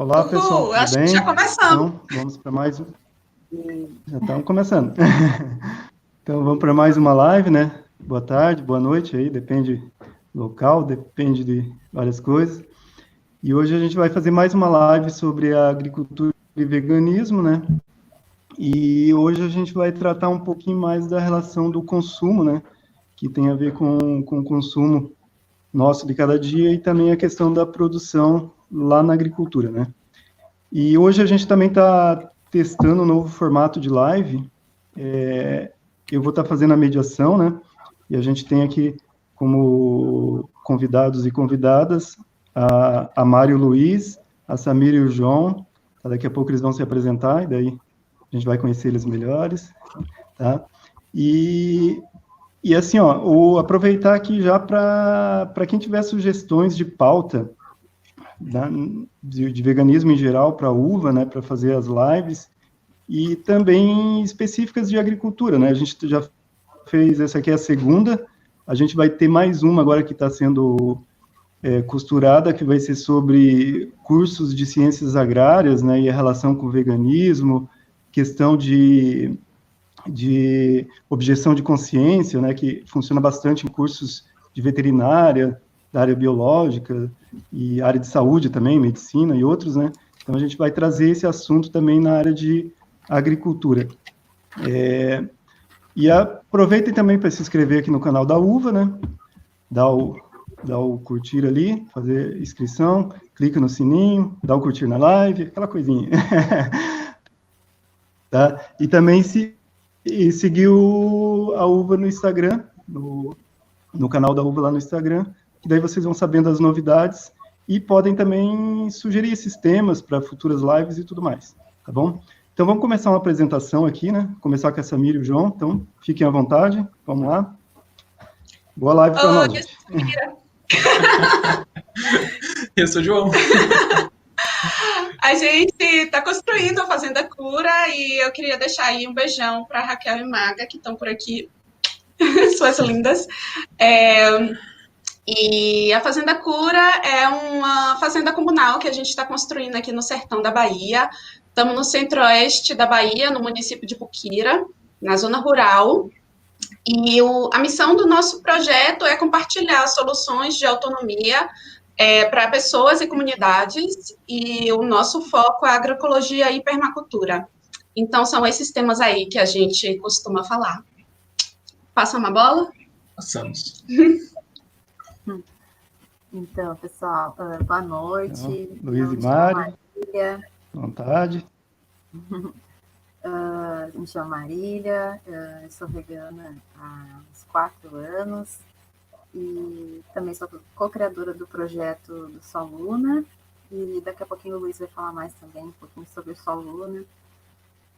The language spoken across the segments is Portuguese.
Olá, Uhul, pessoal. Tudo acho bem? que já começamos. Então, vamos para mais um. Já estamos começando. então, vamos para mais uma live, né? Boa tarde, boa noite aí, depende local, depende de várias coisas. E hoje a gente vai fazer mais uma live sobre a agricultura e veganismo, né? E hoje a gente vai tratar um pouquinho mais da relação do consumo, né? Que tem a ver com, com o consumo nosso de cada dia e também a questão da produção lá na agricultura, né? E hoje a gente também está testando um novo formato de live. É, eu vou estar tá fazendo a mediação, né? E a gente tem aqui como convidados e convidadas a, a Mário Luiz, a Samir e o João. Tá? Daqui a pouco eles vão se apresentar e daí a gente vai conhecer eles melhores, tá? E, e assim, ó, o, aproveitar aqui já para quem tiver sugestões de pauta, da, de, de, veganismo em geral para uva, né, para fazer as lives, e também específicas de agricultura, né, a gente já fez, essa aqui é a segunda, a gente vai ter mais uma agora que está sendo é, costurada, que vai ser sobre cursos de ciências agrárias, né, e a relação com o veganismo, questão de, de objeção de consciência, né, que funciona bastante em cursos de veterinária, da área biológica e área de saúde também, medicina e outros, né? Então a gente vai trazer esse assunto também na área de agricultura. É, e aproveitem também para se inscrever aqui no canal da Uva, né? Dá o, dá o curtir ali, fazer inscrição, clica no sininho, dá o curtir na live, aquela coisinha. tá? E também se e seguir o, a Uva no Instagram, no, no canal da Uva lá no Instagram, que daí vocês vão sabendo as novidades e podem também sugerir esses temas para futuras lives e tudo mais, tá bom? Então vamos começar uma apresentação aqui, né? Começar com a Samira e o João, então fiquem à vontade, vamos lá. Boa live para nós. Eu sou o João. A gente está construindo a Fazenda Cura e eu queria deixar aí um beijão para Raquel e Maga, que estão por aqui, suas lindas. É, e a Fazenda Cura é uma fazenda comunal que a gente está construindo aqui no sertão da Bahia. Estamos no centro-oeste da Bahia, no município de Puquira, na zona rural. E o, a missão do nosso projeto é compartilhar soluções de autonomia é, para pessoas e comunidades, e o nosso foco é agroecologia e permacultura. Então, são esses temas aí que a gente costuma falar. Passa uma bola? Passamos. Então, pessoal, uh, boa noite. Então, Luiz e Mari. Marília. Vontade. uh, me chamo Marília, uh, sou vegana há uns quatro anos e também sou co-criadora do projeto do Sol Luna. E daqui a pouquinho o Luiz vai falar mais também um pouquinho sobre o Sol Luna.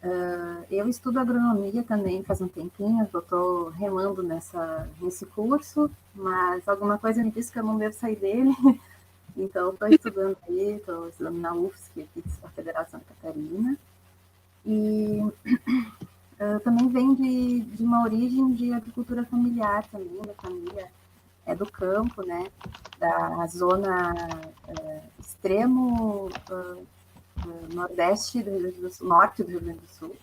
Uh, eu estudo agronomia também faz um tempinho, estou remando nessa, nesse curso, mas alguma coisa me disse que eu não devo sair dele, então estou estudando aí, estou estudando na UFSC, aqui da Federal Santa Catarina, e uh, também vem de, de uma origem de agricultura familiar também, da família é do campo, né, da zona uh, extremo nordeste do Rio Grande do Sul, norte do Rio Grande do Sul.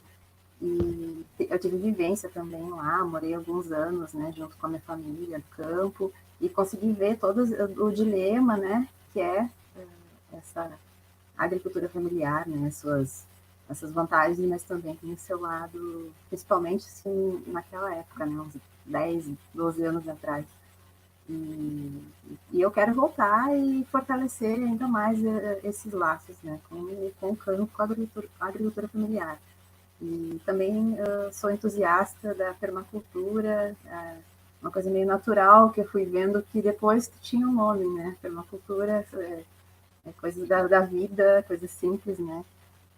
E eu tive vivência também lá, morei alguns anos, né, junto com a minha família, no campo, e consegui ver todo o dilema, né, que é eh, essa agricultura familiar, né, suas essas vantagens, mas também tem o seu lado, principalmente assim, naquela época, né, uns 10, 12 anos atrás. E, eu quero voltar e fortalecer ainda mais eh, esses laços, né, com, com o campo, com a agricultura, agricultura familiar. E também uh, sou entusiasta da permacultura, uh, uma coisa meio natural que eu fui vendo que depois tinha um nome, né? Permacultura é, é coisa da, da, vida, coisa simples, né?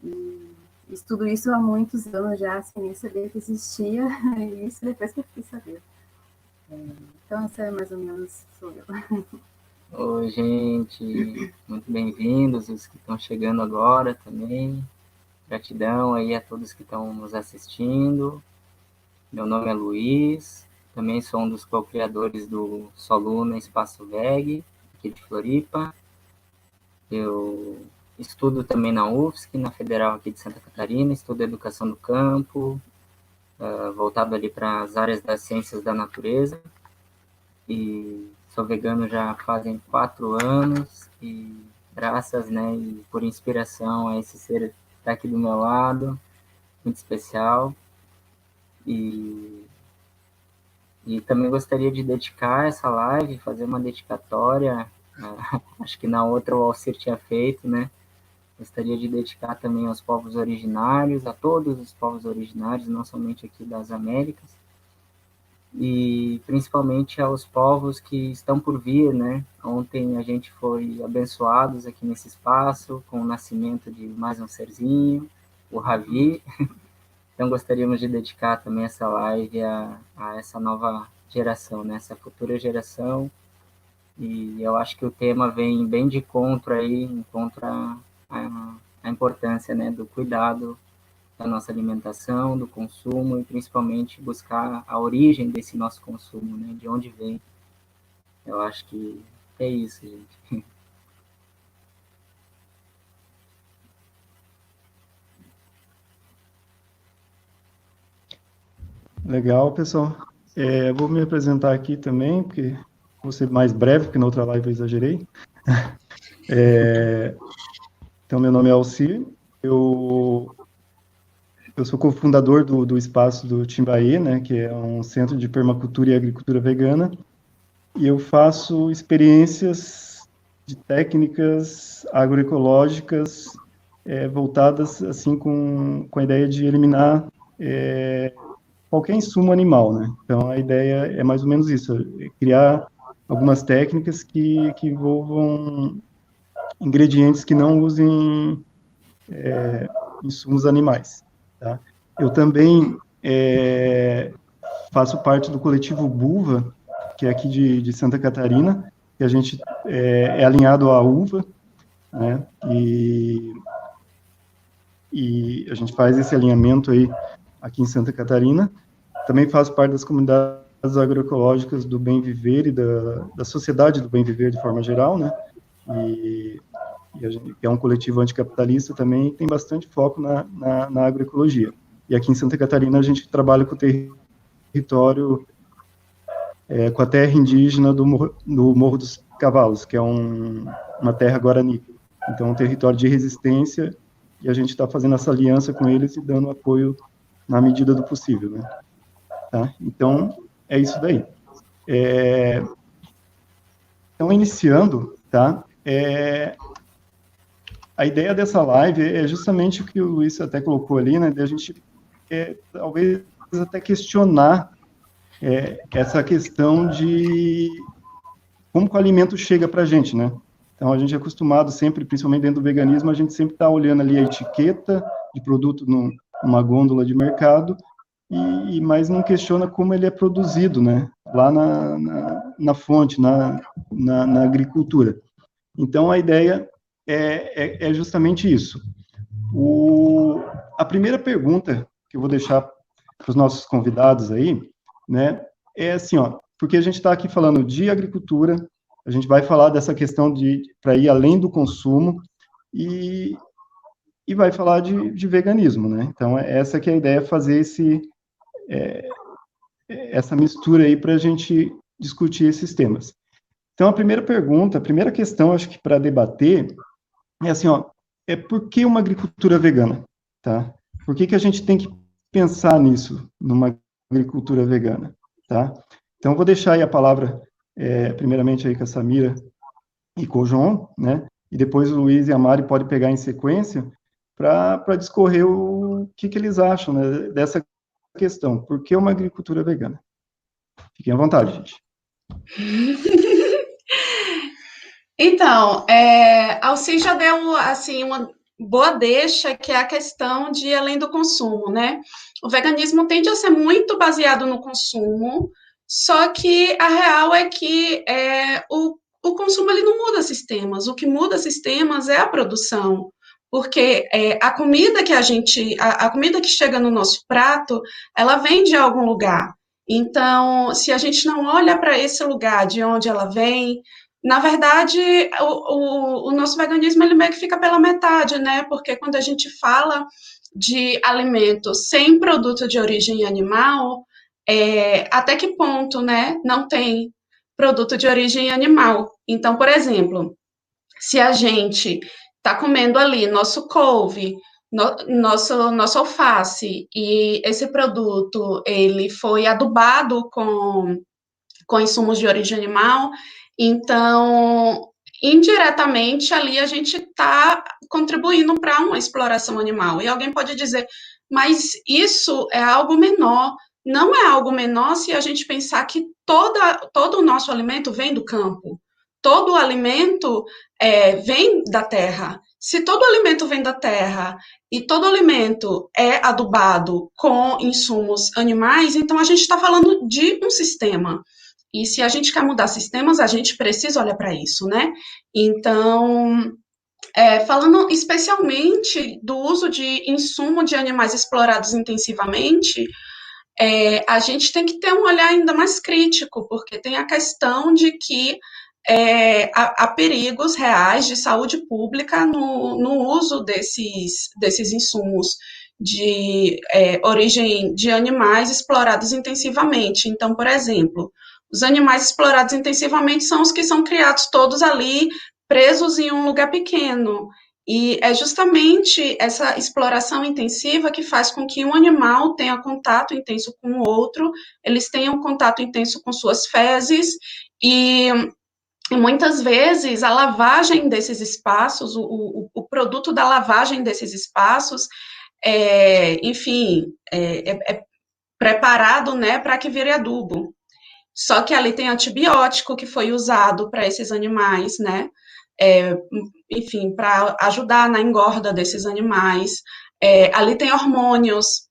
E estudo isso há muitos anos já, sem nem saber que existia, e isso depois que eu fui saber. É, então, é mais ou menos sou eu. Oi, gente, muito bem-vindos, os que estão chegando agora também. Gratidão aí a todos que estão nos assistindo. Meu nome é Luiz, também sou um dos co-criadores do Soluna Espaço VEG, aqui de Floripa. Eu estudo também na UFSC, na Federal aqui de Santa Catarina, estudo Educação do Campo, uh, voltado ali para as áreas das ciências da natureza. E sou vegano já fazem quatro anos e graças, né, e por inspiração a esse ser que está aqui do meu lado, muito especial. E, e também gostaria de dedicar essa live, fazer uma dedicatória, uh, acho que na outra o Alcir tinha feito, né, Gostaria de dedicar também aos povos originários, a todos os povos originários, não somente aqui das Américas, e principalmente aos povos que estão por vir, né? Ontem a gente foi abençoados aqui nesse espaço com o nascimento de mais um serzinho, o Ravi. Então gostaríamos de dedicar também essa live a, a essa nova geração, né? Essa futura geração. E eu acho que o tema vem bem de contra aí, encontra a, a importância né, do cuidado da nossa alimentação, do consumo e principalmente buscar a origem desse nosso consumo, né, de onde vem. Eu acho que é isso, gente. Legal, pessoal. É, vou me apresentar aqui também, porque vou ser mais breve, porque na outra live eu exagerei. É, então, meu nome é Alcir, eu, eu sou cofundador do, do espaço do Timbaê, né, que é um centro de permacultura e agricultura vegana, e eu faço experiências de técnicas agroecológicas é, voltadas assim com, com a ideia de eliminar é, qualquer insumo animal, né? Então a ideia é mais ou menos isso, é criar algumas técnicas que, que envolvam ingredientes que não usem é, insumos animais. Tá? Eu também é, faço parte do coletivo Buva, que é aqui de, de Santa Catarina, que a gente é, é alinhado à uva, né? E, e a gente faz esse alinhamento aí aqui em Santa Catarina. Também faço parte das comunidades agroecológicas do Bem Viver e da, da Sociedade do Bem Viver de forma geral, né? E que é um coletivo anticapitalista também, tem bastante foco na, na, na, agroecologia. E aqui em Santa Catarina a gente trabalha com o território, é, com a terra indígena do, do Morro dos Cavalos, que é um, uma terra guarani. Então, é um território de resistência, e a gente está fazendo essa aliança com eles e dando apoio na medida do possível, né? Tá? Então, é isso daí. É... Então, iniciando, tá? É, a ideia dessa live é justamente o que o Luiz até colocou ali, né, de a gente é, talvez até questionar é, essa questão de como o alimento chega para a gente, né? Então, a gente é acostumado sempre, principalmente dentro do veganismo, a gente sempre está olhando ali a etiqueta de produto no, numa gôndola de mercado, e, mas não questiona como ele é produzido, né? Lá na, na, na fonte, na, na, na agricultura. Então, a ideia é, é, é justamente isso. O, a primeira pergunta que eu vou deixar para os nossos convidados aí, né, é assim, ó, porque a gente está aqui falando de agricultura, a gente vai falar dessa questão de para ir além do consumo e, e vai falar de, de veganismo, né? Então é essa que é a ideia, fazer esse é, essa mistura aí para a gente discutir esses temas. Então a primeira pergunta, a primeira questão, acho que para debater é assim, ó, é por que uma agricultura vegana, tá? Por que, que a gente tem que pensar nisso, numa agricultura vegana, tá? Então, vou deixar aí a palavra, é, primeiramente aí com a Samira e com o João, né? E depois o Luiz e a Mari podem pegar em sequência para discorrer o que, que eles acham né, dessa questão. Por que uma agricultura vegana? Fiquem à vontade, gente. Então, é, Alci já deu assim uma boa deixa, que é a questão de além do consumo, né? O veganismo tende a ser muito baseado no consumo, só que a real é que é, o, o consumo ele não muda sistemas. O que muda sistemas é a produção porque é, a comida que a gente, a, a, comida que chega no nosso prato, ela vem de algum lugar. Então, se a gente não olha para esse lugar de onde ela vem, na verdade, o, o, o, nosso veganismo ele meio que fica pela metade, né? Porque quando a gente fala de alimentos sem produto de origem animal, é, até que ponto, né? Não tem produto de origem animal. Então, por exemplo, se a gente está comendo ali nosso couve, no, nosso, nosso alface, e esse produto ele foi adubado com, com insumos de origem animal, então, indiretamente, ali a gente está contribuindo para uma exploração animal. E alguém pode dizer, mas isso é algo menor. Não é algo menor se a gente pensar que toda, todo o nosso alimento vem do campo. Todo o alimento é, vem da terra. Se todo alimento vem da terra e todo alimento é adubado com insumos animais, então a gente está falando de um sistema. E se a gente quer mudar sistemas, a gente precisa olhar para isso, né? Então, é, falando especialmente do uso de insumo de animais explorados intensivamente, é, a gente tem que ter um olhar ainda mais crítico, porque tem a questão de que é, há, há, perigos reais de saúde pública no, no uso desses, desses insumos de é, origem de animais explorados intensivamente. Então, por exemplo, os animais explorados intensivamente são os que são criados todos ali, presos em um lugar pequeno. E é justamente essa exploração intensiva que faz com que um animal tenha contato intenso com o outro, eles tenham contato intenso com suas fezes, e, e muitas vezes a lavagem desses espaços, o, o, o produto da lavagem desses espaços, é, enfim, é, é, é preparado né, para que vire adubo. Só que ali tem antibiótico que foi usado para esses animais, né? É, enfim, para ajudar na engorda desses animais. É, ali tem hormônios,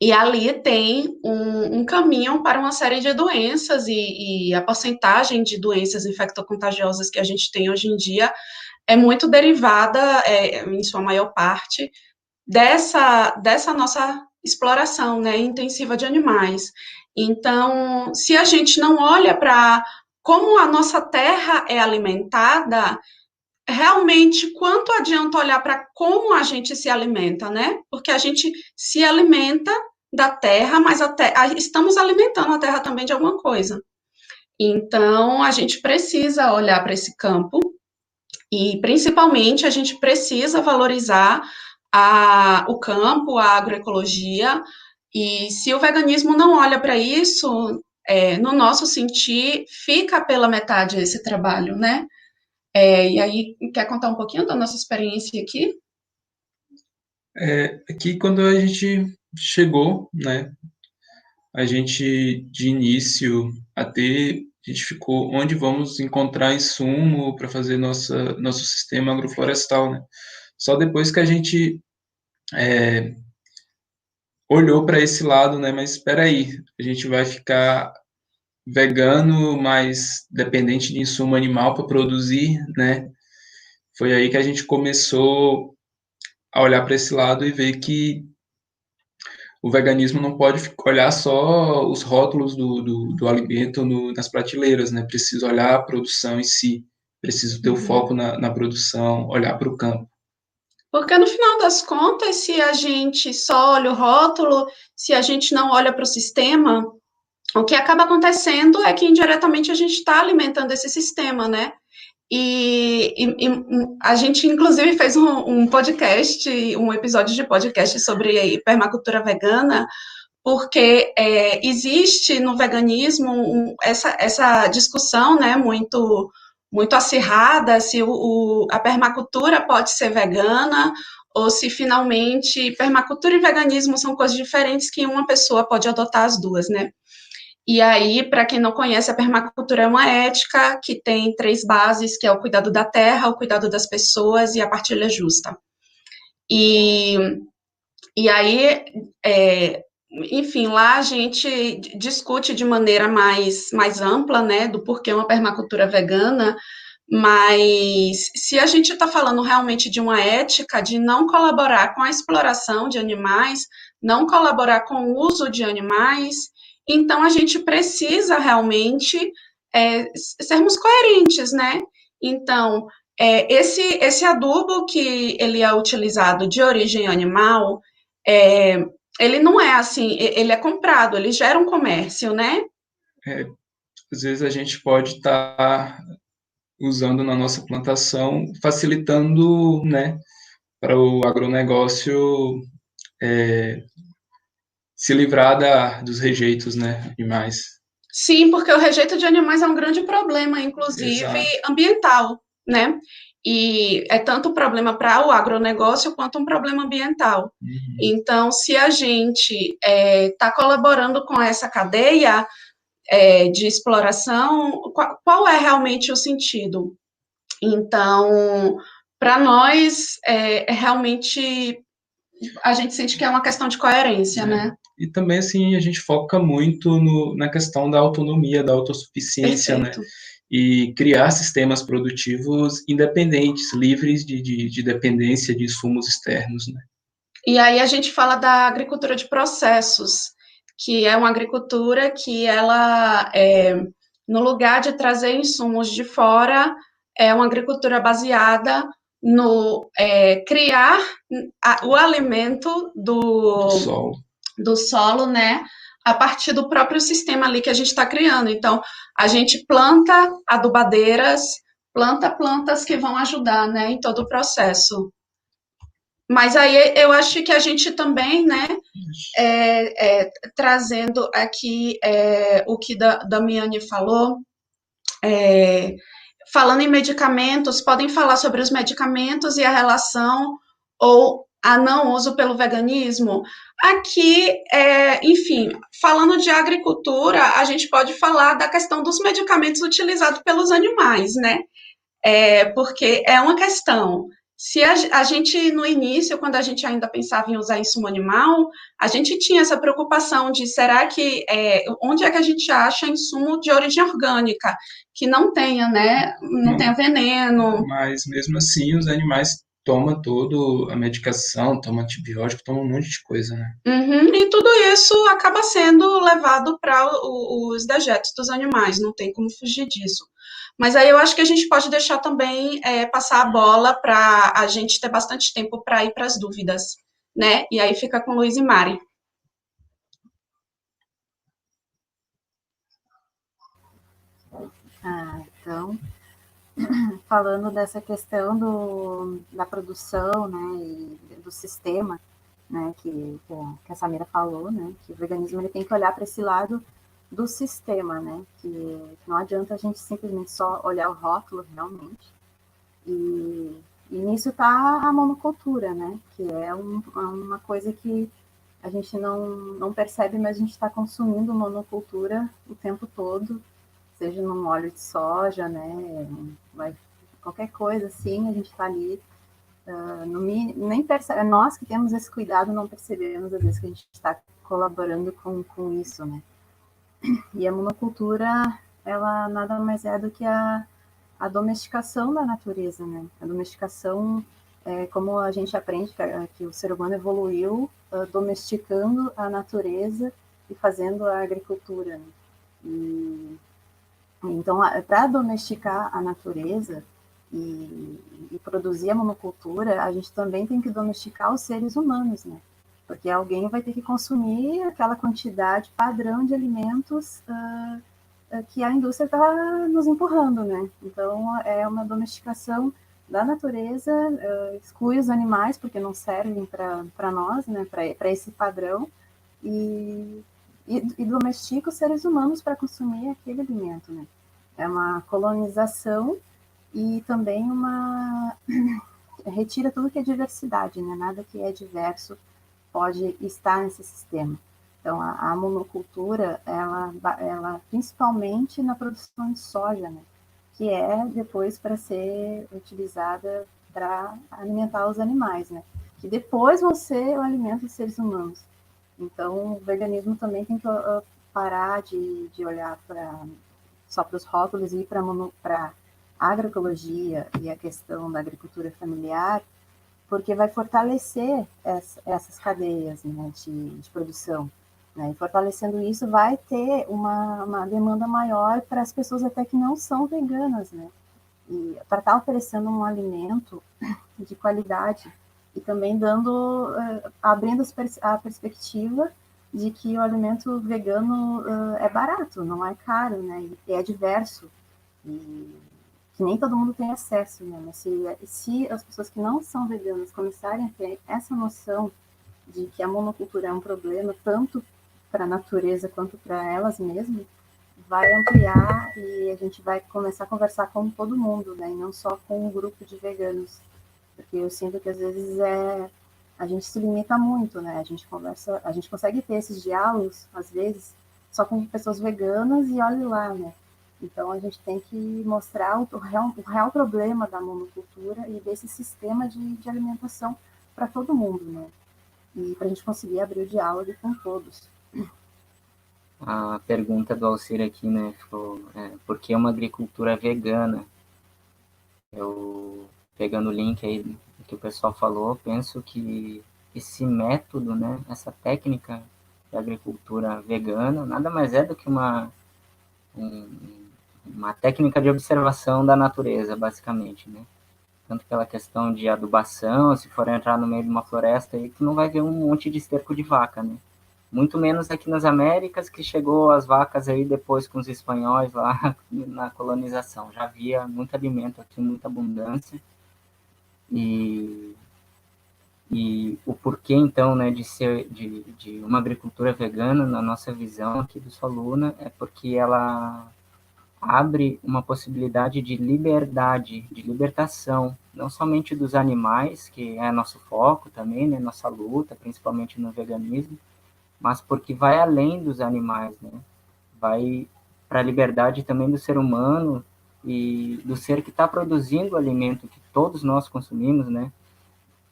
e ali tem um, um, caminho para uma série de doenças, e, e, a porcentagem de doenças infectocontagiosas que a gente tem hoje em dia é muito derivada, é, em sua maior parte, dessa, dessa nossa exploração né, intensiva de animais. Então, se a gente não olha para como a nossa terra é alimentada, realmente quanto adianta olhar para como a gente se alimenta, né? Porque a gente se alimenta da terra, mas estamos alimentando a terra também de alguma coisa. Então, a gente precisa olhar para esse campo e, principalmente, a gente precisa valorizar a, o campo, a agroecologia, e se o veganismo não olha para isso, é, no nosso sentir, fica pela metade esse trabalho, né? É, e aí, quer contar um pouquinho da nossa experiência aqui? É, aqui, quando a gente chegou, né, a gente, de início, até a gente ficou onde vamos encontrar insumo para fazer nossa, nosso sistema agroflorestal, né? Só depois que a gente é, olhou para esse lado, né? Mas espera aí, a gente vai ficar vegano, mas dependente de insumo animal para produzir, né? Foi aí que a gente começou a olhar para esse lado e ver que o veganismo não pode olhar só os rótulos do, do, do alimento no, nas prateleiras, né? Precisa olhar a produção em si, preciso ter o uhum. foco na, na produção, olhar para o campo. Porque no final das contas, se a gente só olha o rótulo, se a gente não olha para o sistema, o que acaba acontecendo é que indiretamente a gente está alimentando esse sistema, né? E, e, e, a gente, inclusive, fez um, um, podcast, um episódio de podcast sobre permacultura vegana, porque é, existe no veganismo essa, essa discussão, né, muito muito acirrada se o, o, a permacultura pode ser vegana ou se finalmente permacultura e veganismo são coisas diferentes que uma pessoa pode adotar as duas, né? E aí, para quem não conhece, a permacultura é uma ética que tem três bases, que é o cuidado da terra, o cuidado das pessoas e a partilha justa. E, e aí, é, enfim, lá a gente discute de maneira mais, mais ampla, né, do porquê uma permacultura vegana, mas se a gente está falando realmente de uma ética de não colaborar com a exploração de animais, não colaborar com o uso de animais, então a gente precisa realmente é, sermos coerentes, né? Então, é, esse, esse adubo que ele é utilizado de origem animal, é, ele não é assim, ele é comprado, ele gera um comércio, né? É, às vezes a gente pode estar tá usando na nossa plantação, facilitando, né, para o agronegócio é, se livrar da, dos rejeitos, né, animais. Sim, porque o rejeito de animais é um grande problema, inclusive Exato. ambiental, né? E é tanto um problema para o agronegócio quanto um problema ambiental. Uhum. Então, se a gente está é, tá colaborando com essa cadeia é, de exploração, qual, qual, é realmente o sentido? Então, para nós, é, é realmente a gente sente que é uma questão de coerência, é. né? E também, assim, a gente foca muito no, na questão da autonomia, da autossuficiência, né? Perfeito. né? E criar sistemas produtivos independentes, livres de, de, de dependência de insumos externos, né? E aí a gente fala da agricultura de processos, que é uma agricultura que ela, é, no lugar de trazer insumos de fora, é uma agricultura baseada no é, criar a, o alimento do, do solo do solo, né? A partir do próprio sistema ali que a gente está criando. Então, a gente planta adubadeiras, planta plantas que vão ajudar, né, em todo o processo. Mas aí eu acho que a gente também, né, é, é, trazendo aqui é, o que da, Damiane falou, é, falando em medicamentos, podem falar sobre os medicamentos e a relação ou a não uso pelo veganismo. Aqui, é, enfim, falando de agricultura, a gente pode falar da questão dos medicamentos utilizados pelos animais, né? É, porque é uma questão. Se a, a, gente, no início, quando a gente ainda pensava em usar insumo animal, a gente tinha essa preocupação de será que, é, onde é que a gente acha insumo de origem orgânica, que não tenha, né, não, não tenha veneno. Mas, mesmo assim, os animais toma toda a medicação, toma antibiótico, toma um monte de coisa, né? Uhum, e tudo isso acaba sendo levado para os dejetos dos animais, não tem como fugir disso. Mas aí eu acho que a gente pode deixar também é, passar a bola para a gente ter bastante tempo para ir para as dúvidas, né? E aí fica com Luiz e Mari. Ah, então, falando dessa questão do, da produção, né, e do sistema, né, que, que a Samira falou, né, que o veganismo ele tem que olhar para esse lado do sistema, né, que, não adianta a gente simplesmente só olhar o rótulo realmente, e, e nisso está a monocultura, né, que é um, uma coisa que a gente não, não percebe, mas a gente está consumindo monocultura o tempo todo, seja num óleo de soja, né, vai, qualquer coisa assim, a gente está ali, uh, no, nem percebe, nós que temos esse cuidado não percebemos às vezes que a gente está colaborando com, com isso, né. E a monocultura, ela nada mais é do que a, a domesticação da natureza, né, a domesticação é, como a gente aprende que, que o ser humano evoluiu uh, domesticando a natureza e fazendo a agricultura. Né? E então, para domesticar a natureza e, e, produzir a monocultura, a gente também tem que domesticar os seres humanos, né? Porque alguém vai ter que consumir aquela quantidade padrão de alimentos uh, que a indústria está nos empurrando, né? Então, é uma domesticação da natureza, uh, exclui os animais, porque não servem para nós, né? Para esse padrão, e e, e domestica os seres humanos para consumir aquele alimento, né? É uma colonização e também uma retira tudo que é diversidade, né? Nada que é diverso pode estar nesse sistema. Então, a, a monocultura, ela, ela principalmente na produção de soja, né? Que é depois para ser utilizada para alimentar os animais, né? Que depois vão ser o alimento dos seres humanos. Então, o veganismo também tem que parar de, de olhar para só para os rótulos e para a agroecologia e a questão da agricultura familiar, porque vai fortalecer essa, essas cadeias né, de, de, produção. Né? E fortalecendo isso, vai ter uma, uma demanda maior para as pessoas até que não são veganas, né? E para estar oferecendo um alimento de qualidade e também dando, uh, abrindo a perspectiva de que o alimento vegano uh, é barato, não é caro, né? E é diverso. E que nem todo mundo tem acesso, né? Mas se, se as pessoas que não são veganas começarem a ter essa noção de que a monocultura é um problema, tanto para a natureza quanto para elas mesmas, vai ampliar e a gente vai começar a conversar com todo mundo, né? E não só com um grupo de veganos. Porque eu sinto que às vezes é a gente se limita muito, né? A gente conversa, a gente consegue ter esses diálogos às vezes só com pessoas veganas e olhe lá, né? Então a gente tem que mostrar o real, o real problema da monocultura e desse sistema de, de alimentação para todo mundo, né? E para a gente conseguir abrir o diálogo com todos. A pergunta do Alcir aqui, né, ficou, é, por que uma agricultura vegana? Eu, pegando o link aí que o pessoal falou, penso que esse método, né, essa técnica de agricultura vegana, nada mais é do que uma, um, uma técnica de observação da natureza, basicamente, né? Tanto pela questão de adubação, se for entrar no meio de uma floresta, aí tu não vai ver um monte de esterco de vaca, né? Muito menos aqui nas Américas, que chegou as vacas aí depois com os espanhóis lá na colonização. Já havia muito alimento aqui, muita abundância. E, e o porquê, então, né, de ser de, de uma agricultura vegana, na nossa visão aqui do Soluna, é porque ela abre uma possibilidade de liberdade, de libertação, não somente dos animais, que é nosso foco também, né, nossa luta, principalmente no veganismo, mas porque vai além dos animais, né? Vai para a liberdade também do ser humano e do ser que está produzindo o alimento que todos nós consumimos, né?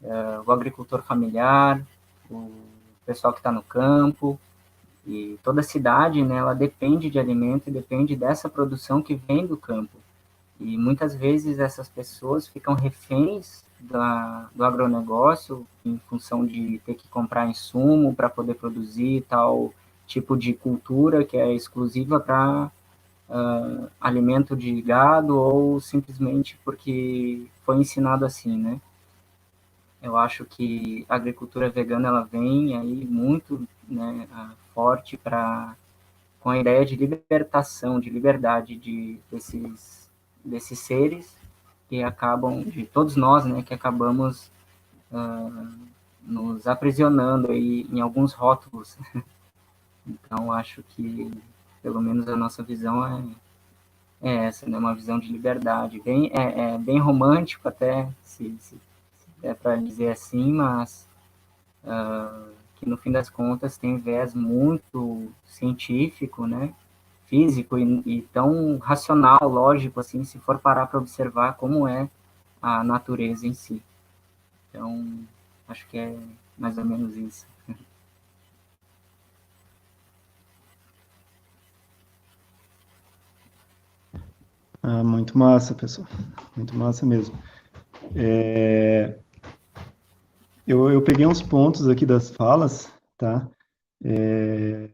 Uh, o agricultor familiar, o pessoal que está no campo, e toda cidade, né, ela depende de alimento e depende dessa produção que vem do campo. E muitas vezes essas pessoas ficam reféns da, do agronegócio em função de ter que comprar insumo para poder produzir tal tipo de cultura que é exclusiva para uh, alimento de gado ou simplesmente porque foi ensinado assim, né? Eu acho que a agricultura vegana ela vem aí muito né, forte para com a ideia de libertação, de liberdade de desses desses seres que acabam de todos nós, né, que acabamos uh, nos aprisionando aí em alguns rótulos. então acho que pelo menos a nossa visão é, é essa, né, uma visão de liberdade, bem é, é bem romântico até se, se, se é para dizer assim, mas uh, que no fim das contas tem viés muito científico, né? Físico e, e tão racional, lógico, assim, se for parar para observar como é a natureza em si. Então, acho que é mais ou menos isso. Ah, muito massa, pessoal. Muito massa mesmo. É, eu, eu peguei uns pontos aqui das falas, tá? É...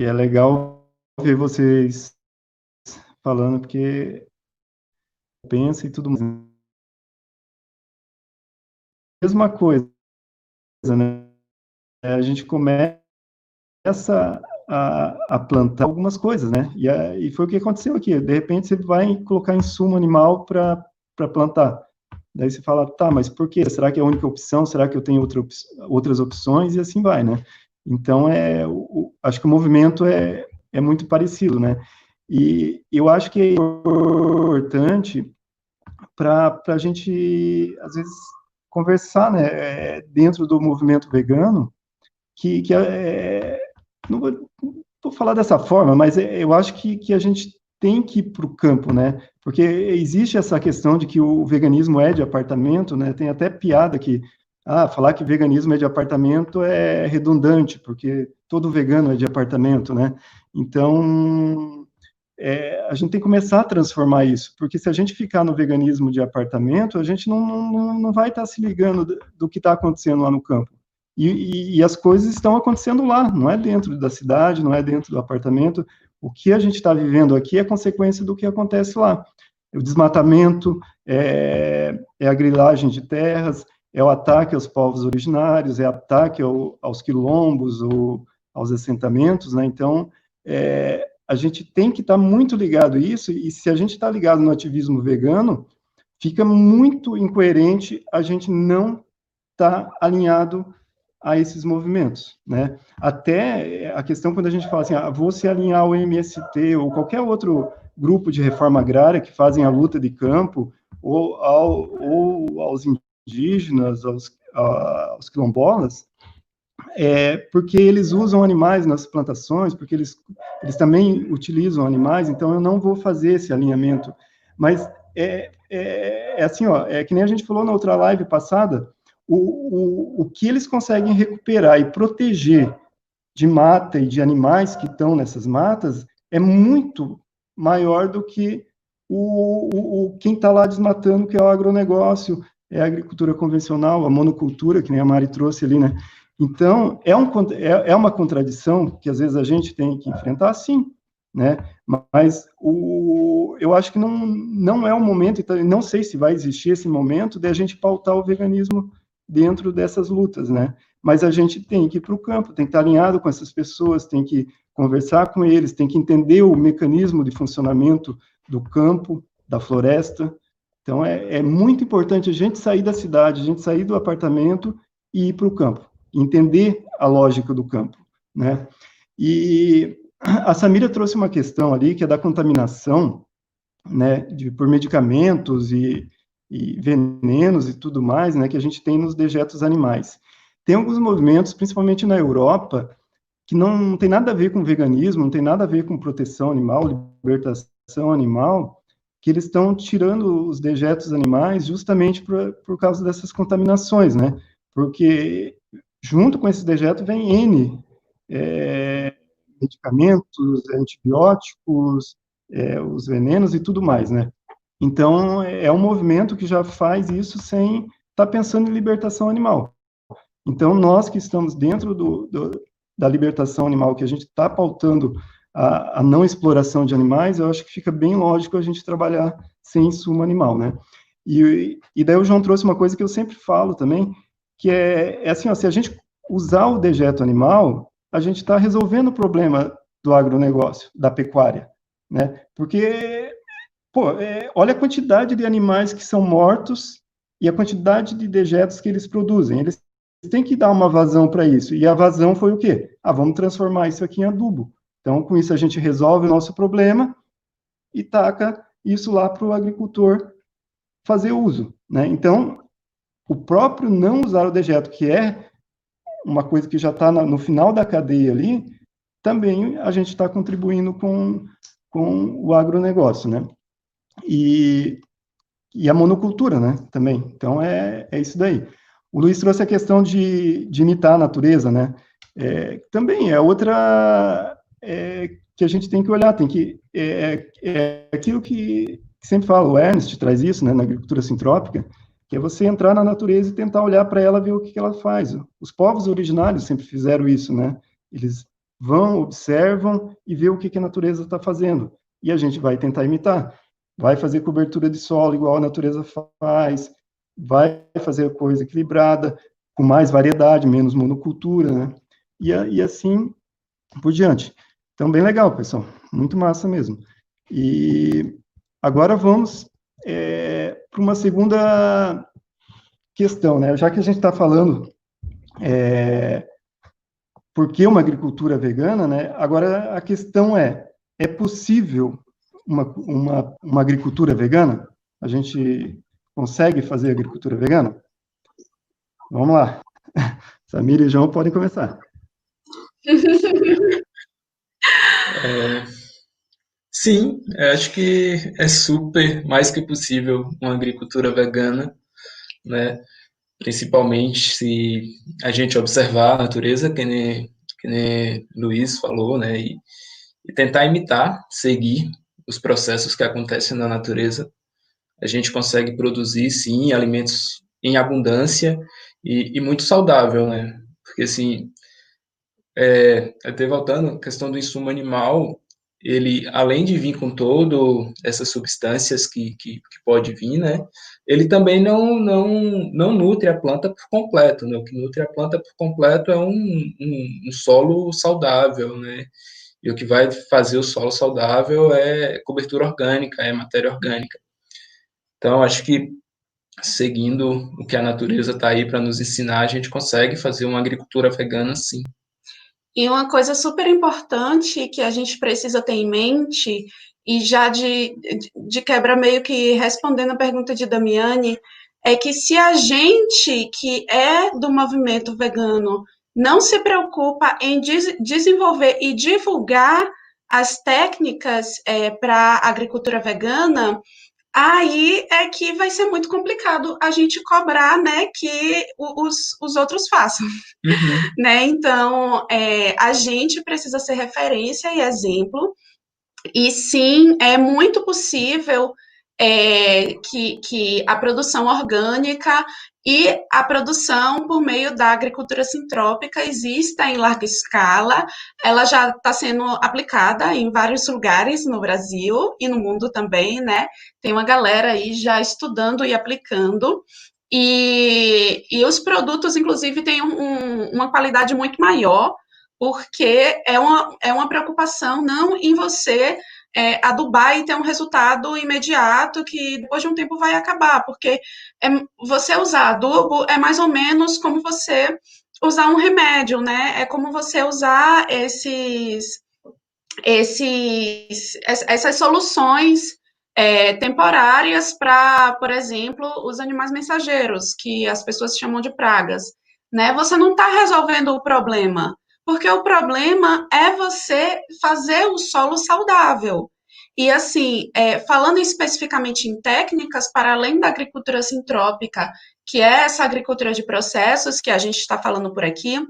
E é legal ver vocês falando, porque pensa e tudo mais. Mesma coisa, né? A gente começa a, a, plantar algumas coisas, né? E, a, e, foi o que aconteceu aqui. De repente você vai colocar insumo animal para plantar. Daí você fala, tá, mas por quê? Será que é a única opção? Será que eu tenho outra, outras opções? E assim vai, né? Então, é, o, acho que o movimento é, é muito parecido, né? E eu acho que é importante para a gente, às vezes, conversar, né, é, dentro do movimento vegano, que, que é, não vou, vou falar dessa forma, mas é, eu acho que, que a gente tem que ir para o campo, né? Porque existe essa questão de que o veganismo é de apartamento, né? Tem até piada que, ah, falar que veganismo é de apartamento é redundante, porque todo vegano é de apartamento, né? Então, é, a gente tem que começar a transformar isso, porque se a gente ficar no veganismo de apartamento, a gente não, não, não vai estar tá se ligando do, do que está acontecendo lá no campo. E, e, as coisas estão acontecendo lá, não é dentro da cidade, não é dentro do apartamento. O que a gente está vivendo aqui é consequência do que acontece lá. O desmatamento, é, é a grilagem de terras, é o ataque aos povos originários, é ataque ao, aos quilombos, ou aos assentamentos, né? Então, é, a gente tem que estar tá muito ligado a isso, e se a gente está ligado no ativismo vegano, fica muito incoerente a gente não estar tá alinhado a esses movimentos, né? Até a questão quando a gente fala assim, ah, vou se alinhar ao MST ou qualquer outro grupo de reforma agrária que fazem a luta de campo, ou, ao, ou aos indígenas, aos, aos quilombolas, é porque eles usam animais nas plantações, porque eles, eles também utilizam animais, então eu não vou fazer esse alinhamento. Mas é, é, é assim, ó, é que nem a gente falou na outra live passada, o, o, o que eles conseguem recuperar e proteger de mata e de animais que estão nessas matas é muito maior do que o, o, quem está lá desmatando, que é o agronegócio, é a agricultura convencional, a monocultura, que nem a Mari trouxe ali, né? Então, é, um, é, é uma contradição que às vezes a gente tem que enfrentar, sim, né? Mas o, eu acho que não, não é o momento, então, não sei se vai existir esse momento de a gente pautar o veganismo dentro dessas lutas, né? Mas a gente tem que ir para o campo, tem que estar alinhado com essas pessoas, tem que conversar com eles, tem que entender o mecanismo de funcionamento do campo, da floresta. Então, é, é muito importante a gente sair da cidade, a gente sair do apartamento e ir para o campo, entender a lógica do campo, né? E a Samira trouxe uma questão ali, que é da contaminação, né, de, por medicamentos e, e venenos e tudo mais, né, que a gente tem nos dejetos animais. Tem alguns movimentos, principalmente na Europa, que não tem nada a ver com veganismo, não tem nada a ver com proteção animal, libertação animal, que eles estão tirando os dejetos animais justamente por, por causa dessas contaminações, né? Porque junto com esses dejetos vem N é, medicamentos, antibióticos, é, os venenos e tudo mais, né? Então, é um movimento que já faz isso sem estar tá pensando em libertação animal. Então, nós que estamos dentro do, do, da libertação animal, que a gente está pautando a, a, não exploração de animais, eu acho que fica bem lógico a gente trabalhar sem insumo animal, né? E, e daí o João trouxe uma coisa que eu sempre falo também, que é, é assim, ó, se a gente usar o dejeto animal, a gente está resolvendo o problema do agronegócio, da pecuária, né? Porque Pô, é, olha a quantidade de animais que são mortos e a quantidade de dejetos que eles produzem. Eles têm que dar uma vazão para isso. E a vazão foi o quê? Ah, vamos transformar isso aqui em adubo. Então, com isso, a gente resolve o nosso problema e taca isso lá para o agricultor fazer uso. Né? Então, o próprio não usar o dejeto, que é uma coisa que já está no final da cadeia ali, também a gente está contribuindo com, com o agronegócio, né? E, e a monocultura, né, também. Então, é, é isso daí. O Luiz trouxe a questão de, de imitar a natureza, né, é, também é outra é, que a gente tem que olhar, tem que, é, é aquilo que sempre falo, o Ernst traz isso, né, na agricultura sintrópica, que é você entrar na natureza e tentar olhar para ela, ver o que, que ela faz. Os povos originários sempre fizeram isso, né, eles vão, observam e vê o que, que a natureza está fazendo, e a gente vai tentar imitar vai fazer cobertura de solo igual a natureza faz, vai fazer coisa equilibrada, com mais variedade, menos monocultura, né? E, e assim por diante. Então, bem legal, pessoal. Muito massa mesmo. E agora vamos é, para uma segunda questão, né? Já que a gente está falando é, por que uma agricultura vegana, né? Agora a questão é: é possível uma, uma, uma agricultura vegana? A gente consegue fazer agricultura vegana? Vamos lá. Samir e João podem começar. É, sim, acho que é super, mais que possível, uma agricultura vegana, né? Principalmente se a gente observar a natureza, que nem, que nem Luiz falou, né? E, e tentar imitar, seguir os processos que acontecem na natureza, a gente consegue produzir, sim, alimentos em abundância e, e muito saudável, né? Porque, assim, é, até voltando, a questão do insumo animal, ele, além de vir com todo essas substâncias que, que, que, pode vir, né, ele também não, não, não nutre a planta por completo, né, o que nutre a planta por completo é um, um, um solo saudável, né, e o que vai fazer o solo saudável é cobertura orgânica, é matéria orgânica. Então, acho que seguindo o que a natureza está aí para nos ensinar, a gente consegue fazer uma agricultura vegana sim. E uma coisa super importante que a gente precisa ter em mente, e já de, de quebra meio que respondendo a pergunta de Damiani, é que se a gente que é do movimento vegano não se preocupa em des desenvolver e divulgar as técnicas é, para agricultura vegana, aí é que vai ser muito complicado a gente cobrar, né, que os, os outros façam, uhum. né, então é, a gente precisa ser referência e exemplo, e sim, é muito possível é, que, que a produção orgânica e a produção por meio da agricultura sintrópica exista em larga escala, ela já está sendo aplicada em vários lugares no Brasil e no mundo também, né? Tem uma galera aí já estudando e aplicando. E, e os produtos, inclusive, têm um, uma qualidade muito maior, porque é uma, é uma preocupação não em você é, adubar e ter um resultado imediato que depois de um tempo vai acabar, porque é, você usar adubo é mais ou menos como você usar um remédio, né? É como você usar esses, esses essas soluções é, temporárias para, por exemplo, os animais mensageiros, que as pessoas chamam de pragas. Né? Você não está resolvendo o problema, porque o problema é você fazer o solo saudável. E assim, é, falando especificamente em técnicas, para além da agricultura sintrópica, que é essa agricultura de processos que a gente está falando por aqui,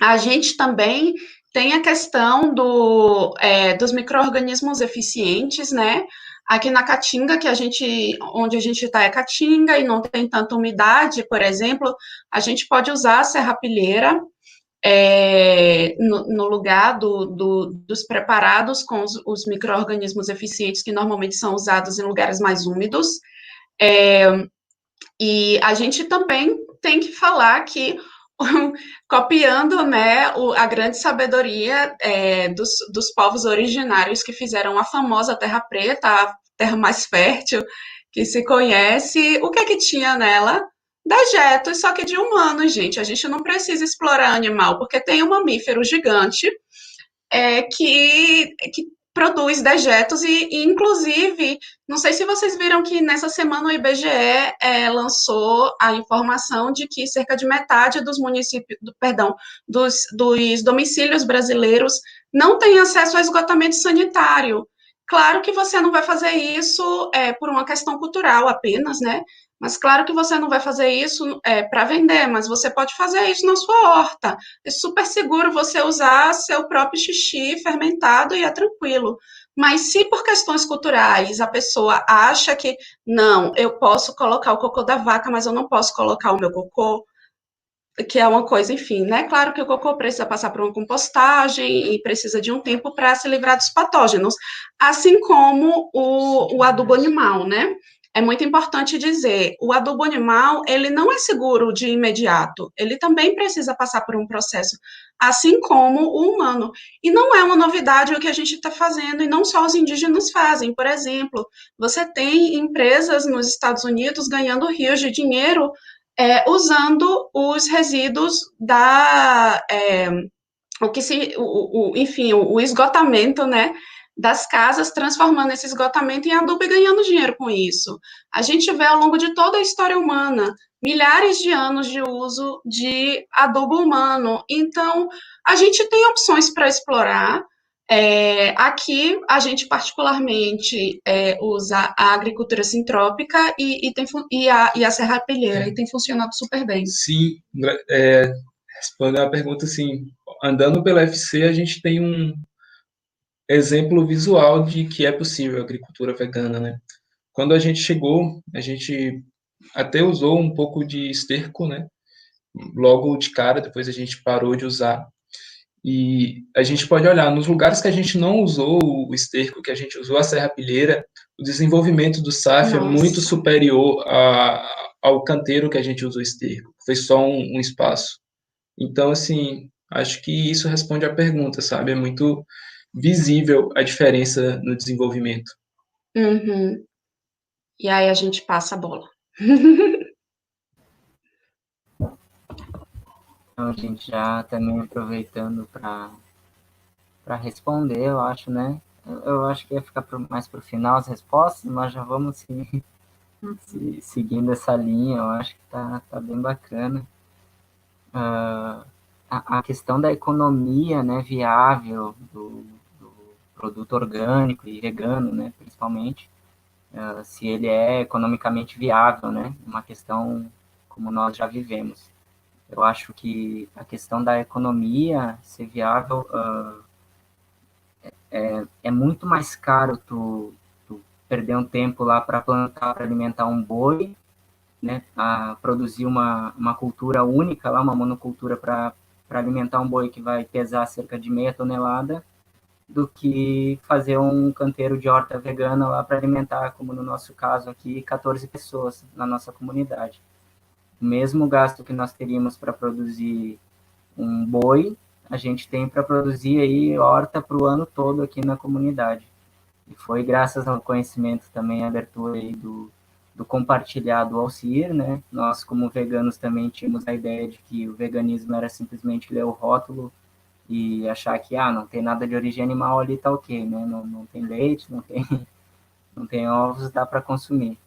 a gente também tem a questão do, é, dos micro-organismos eficientes, né? Aqui na Caatinga, que a gente, onde a gente está é Caatinga e não tem tanta umidade, por exemplo, a gente pode usar a serrapilheira, é, no, no, lugar do, do, dos preparados com os, os micro-organismos eficientes que normalmente são usados em lugares mais úmidos. É, e a gente também tem que falar que, copiando né, o, a grande sabedoria é, dos, dos povos originários que fizeram a famosa Terra Preta, a terra mais fértil que se conhece, o que é que tinha nela? Dejetos, só que de humanos, gente. A gente não precisa explorar animal, porque tem um mamífero gigante é, que, que produz dejetos e, e, inclusive, não sei se vocês viram que nessa semana o IBGE é, lançou a informação de que cerca de metade dos municípios, do, perdão, dos, dos domicílios brasileiros não tem acesso a esgotamento sanitário. Claro que você não vai fazer isso é, por uma questão cultural apenas, né? Mas claro que você não vai fazer isso é, para vender, mas você pode fazer isso na sua horta. É super seguro você usar seu próprio xixi fermentado e é tranquilo. Mas se por questões culturais a pessoa acha que não, eu posso colocar o cocô da vaca, mas eu não posso colocar o meu cocô, que é uma coisa, enfim, né? Claro que o cocô precisa passar por uma compostagem e precisa de um tempo para se livrar dos patógenos, assim como o, o adubo animal, né? É muito importante dizer, o adubo animal, ele não é seguro de imediato, ele também precisa passar por um processo, assim como o humano. E não é uma novidade o que a gente está fazendo, e não só os indígenas fazem. Por exemplo, você tem empresas nos Estados Unidos ganhando rios de dinheiro é, usando os resíduos da... É, o que se, o, o, enfim, o, o esgotamento, né, das casas, transformando esse esgotamento em adubo e ganhando dinheiro com isso. A gente vê ao longo de toda a história humana milhares de anos de uso de adubo humano. Então, a gente tem opções para explorar. É, aqui, a gente particularmente é, usa a agricultura sintrópica e, e, tem, e, a, e a serrapilheira, é. e tem funcionado super bem. Sim, é, respondendo a pergunta, assim, andando pela FC, a gente tem um, exemplo visual de que é possível a agricultura vegana, né? Quando a gente chegou, a gente até usou um pouco de esterco, né? Logo de cara, depois a gente parou de usar. E a gente pode olhar nos lugares que a gente não usou o esterco, que a gente usou a serrapilheira, o desenvolvimento do SAF é muito superior a, ao canteiro que a gente usou esterco. Foi só um, um espaço. Então, assim, acho que isso responde à pergunta, sabe? É muito visível a diferença no desenvolvimento. Uhum. E aí a gente passa a bola. Então, a gente já também aproveitando para responder, eu acho, né? Eu acho que ia ficar pro, mais para o final as respostas, mas já vamos se, se, seguindo essa linha, eu acho que tá, tá bem bacana. Uh, a, a, questão da economia né, viável do, do produto orgânico e vegano, né, principalmente, uh, se ele é economicamente viável, né, uma questão como nós já vivemos. Eu acho que a questão da economia ser viável uh, é, é muito mais caro tu, tu perder um tempo lá para plantar, para alimentar um boi, né, a produzir uma, uma cultura única lá, uma monocultura para alimentar um boi que vai pesar cerca de meia tonelada, do que fazer um canteiro de horta vegana lá para alimentar, como no nosso caso aqui, 14 pessoas na nossa comunidade o mesmo gasto que nós teríamos para produzir um boi, a gente tem para produzir aí horta para o ano todo aqui na comunidade. E foi graças ao conhecimento também, a abertura aí do, do compartilhado Alcir, né? Nós, como veganos, também tínhamos a ideia de que o veganismo era simplesmente ler o rótulo e achar que, ah, não tem nada de origem animal ali, tá ok, né? Não, não tem leite, não tem, não tem ovos, dá para consumir.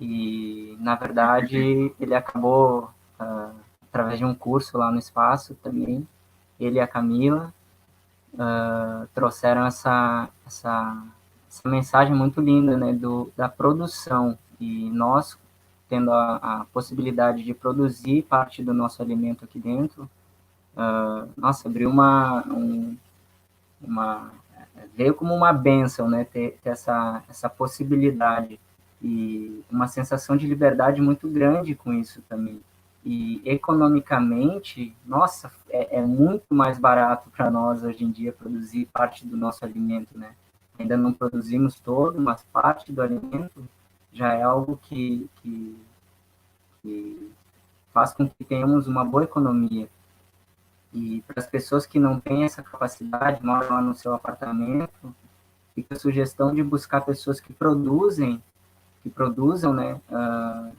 E, na verdade, ele acabou, uh, através de um curso lá no espaço também, ele e a Camila uh, trouxeram essa, essa, essa mensagem muito linda né, do, da produção. E nós, tendo a, a possibilidade de produzir parte do nosso alimento aqui dentro, uh, nossa, abriu uma, um, uma veio como uma benção, né, ter, ter essa, essa possibilidade e uma sensação de liberdade muito grande com isso também. E economicamente, nossa, é, é muito mais barato para nós hoje em dia produzir parte do nosso alimento, né? Ainda não produzimos todo, mas parte do alimento já é algo que, que, que faz com que tenhamos uma boa economia. E para as pessoas que não têm essa capacidade, moram lá no seu apartamento, fica a sugestão de buscar pessoas que produzem que produzam, né, uh,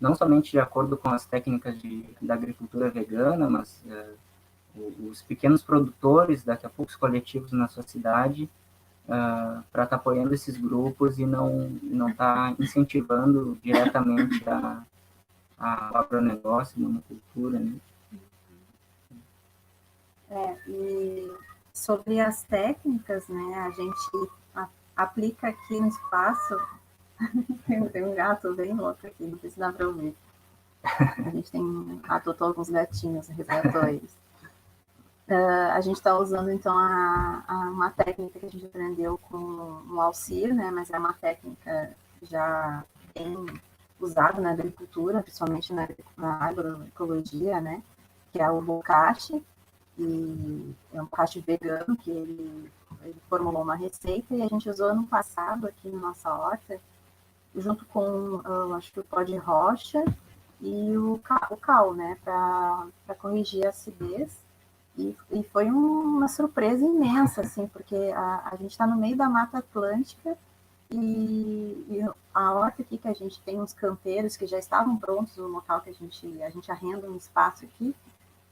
não somente de acordo com as técnicas de, da agricultura vegana, mas uh, os pequenos produtores, daqui a pouco os coletivos na sua cidade, uh, para estar tá apoiando esses grupos e não não estar tá incentivando diretamente a, a, o agronegócio, a monocultura, né? É, e sobre as técnicas, né, a gente aplica aqui no espaço tem, um gato bem louco aqui, não sei se dá para ouvir. A gente tem adotou alguns gatinhos, resgatou eles. Uh, a gente está usando então a, a, uma técnica que a gente aprendeu com o Alcir, né? Mas é uma técnica já bem usada na agricultura, principalmente na, na agroecologia, né? Que é o bocache, e é um bocache vegano que ele, ele formulou uma receita e a gente usou ano passado aqui na nossa horta junto com, uh, acho que o pó de rocha e o, o cal, né, para corrigir a acidez. E, e foi um, uma surpresa imensa, assim, porque a, a gente está no meio da Mata Atlântica e, e, a horta aqui que a gente tem uns canteiros que já estavam prontos no local que a gente, a gente arrenda um espaço aqui,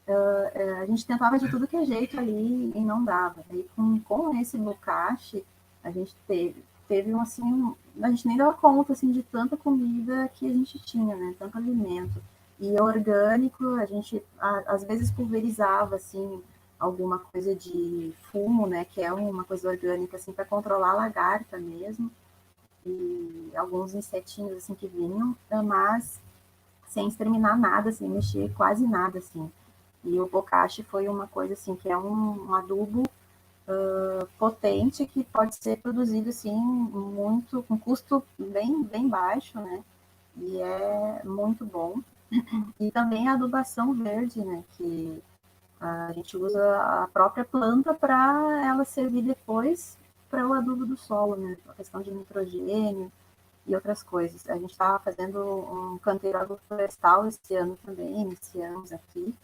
uh, a gente tentava de tudo que é jeito ali e não dava. E com, com esse bocache, a gente teve, teve um, assim, um, a gente nem dava conta, assim, de tanta comida que a gente tinha, né, tanto alimento. E orgânico, a gente, a, às vezes, pulverizava, assim, alguma coisa de fumo, né, que é uma coisa orgânica, assim, para controlar a lagarta mesmo, e alguns insetinhos, assim, que vinham, mas sem exterminar nada, sem mexer quase nada, assim. E o bocache foi uma coisa, assim, que é um, um adubo uh, potente que pode ser produzido assim muito com custo bem bem baixo, né? E é muito bom. E também a adubação verde, né? Que a gente usa a própria planta para ela servir depois para o adubo do solo, né? A questão de nitrogênio e outras coisas. A gente estava fazendo um canteiro agroflorestal esse ano também, iniciamos aqui,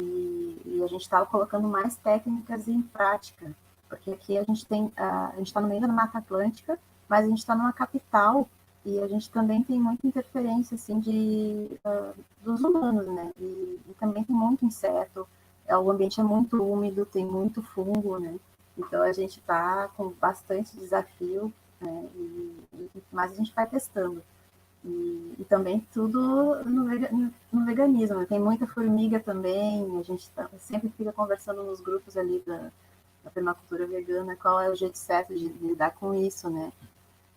e, e a gente estava colocando mais técnicas em prática, porque aqui a gente tem, a, gente está no meio da Mata Atlântica, mas a gente está numa capital e a gente também tem muita interferência assim de uh, dos humanos, né? E, e, também tem muito inseto. É, o ambiente é muito úmido, tem muito fungo, né? Então a gente está com bastante desafio né? E, mas a gente vai testando. E, e também tudo no, no, veganismo. Né? Tem muita formiga também, a gente tá, sempre fica conversando nos grupos ali da, da permacultura vegana qual é o jeito certo de, de lidar com isso, né?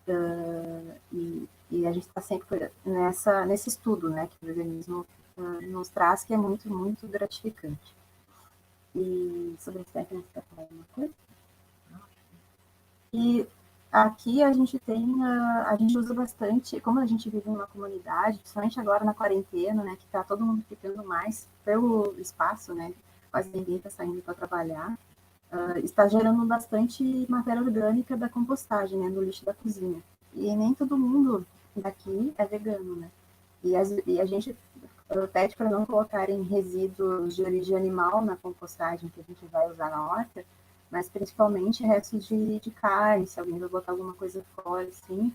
Uh, e, e, a gente está sempre nessa, nesse estudo né, que o veganismo uh, nos traz, que é muito, muito gratificante. E sobre esse técnico, você quer falar alguma coisa? E Aqui a gente tem, a, a gente usa bastante, como a gente vive numa comunidade, principalmente agora na quarentena, né, que está todo mundo ficando mais pelo espaço, né, quase ninguém está saindo para trabalhar, uh, está gerando bastante matéria orgânica da compostagem, né, no lixo da cozinha. E nem todo mundo daqui é vegano, né, e, as, e a gente pede para não colocarem resíduos de origem animal na compostagem que a gente vai usar na horta, mas principalmente restos de, de carne, se alguém vai botar alguma coisa fora, assim,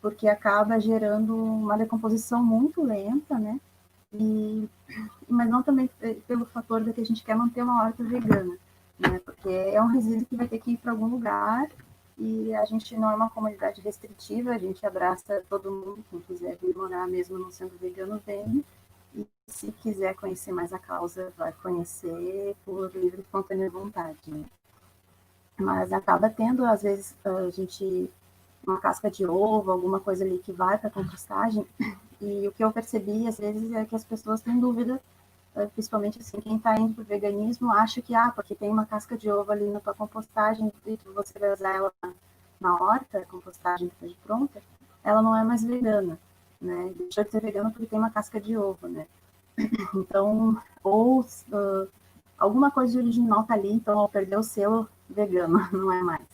porque acaba gerando uma decomposição muito lenta, né? E, mas não também pelo fator de que a gente quer manter uma horta vegana, né? Porque é um resíduo que vai ter que ir para algum lugar e a gente não é uma comunidade restritiva, a gente abraça todo mundo, quem quiser vir morar mesmo não sendo vegano, vem. E se quiser conhecer mais a causa, vai conhecer por livre e espontânea vontade, né? Mas acaba tendo, às vezes, a gente, uma casca de ovo, alguma coisa ali que vai para a compostagem, e o que eu percebi, às vezes, é que as pessoas têm dúvida, eh, principalmente assim, quem está indo para o veganismo acha que, ah, porque tem uma casca de ovo ali na tua compostagem e você vai usar ela na horta, compostagem depois de pronta, ela não é mais vegana, né? Deixou de ser vegana porque tem uma casca de ovo, né? Então, ou uh, alguma coisa de origem animal tá ali, então ao perder o selo, vegano, não é mais.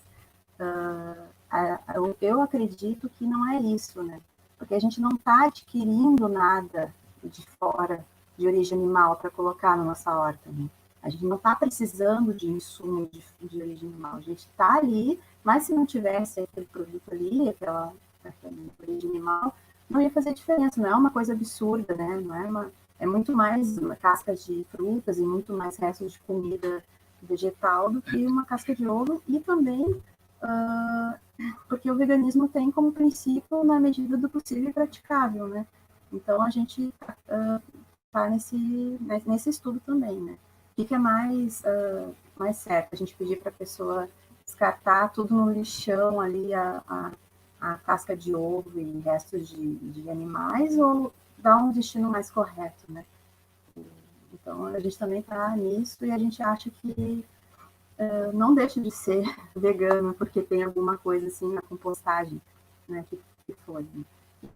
Uh, eu acredito que não é isso, né? Porque a gente não está adquirindo nada de fora, de origem animal, para colocar na nossa horta. Né? A gente não está precisando de insumo de, de, origem animal. A gente está ali, mas se não tivesse aquele produto ali, aquela, aquela origem animal, não ia fazer diferença. Não é uma coisa absurda, né? Não é uma, é muito mais cascas de frutas e muito mais restos de comida vegetal do que uma casca de ovo e também uh, porque o veganismo tem como princípio na medida do possível praticável, né? Então a gente uh, tá nesse nesse estudo também, né? O que é mais uh, mais certo? A gente pedir para a pessoa descartar tudo no lixão ali a, a, a, casca de ovo e restos de, de animais ou dar um destino mais correto, né? Então, a gente também está nisso e a gente acha que uh, não deixa de ser vegano porque tem alguma coisa assim na compostagem, né, que, que foi. Né?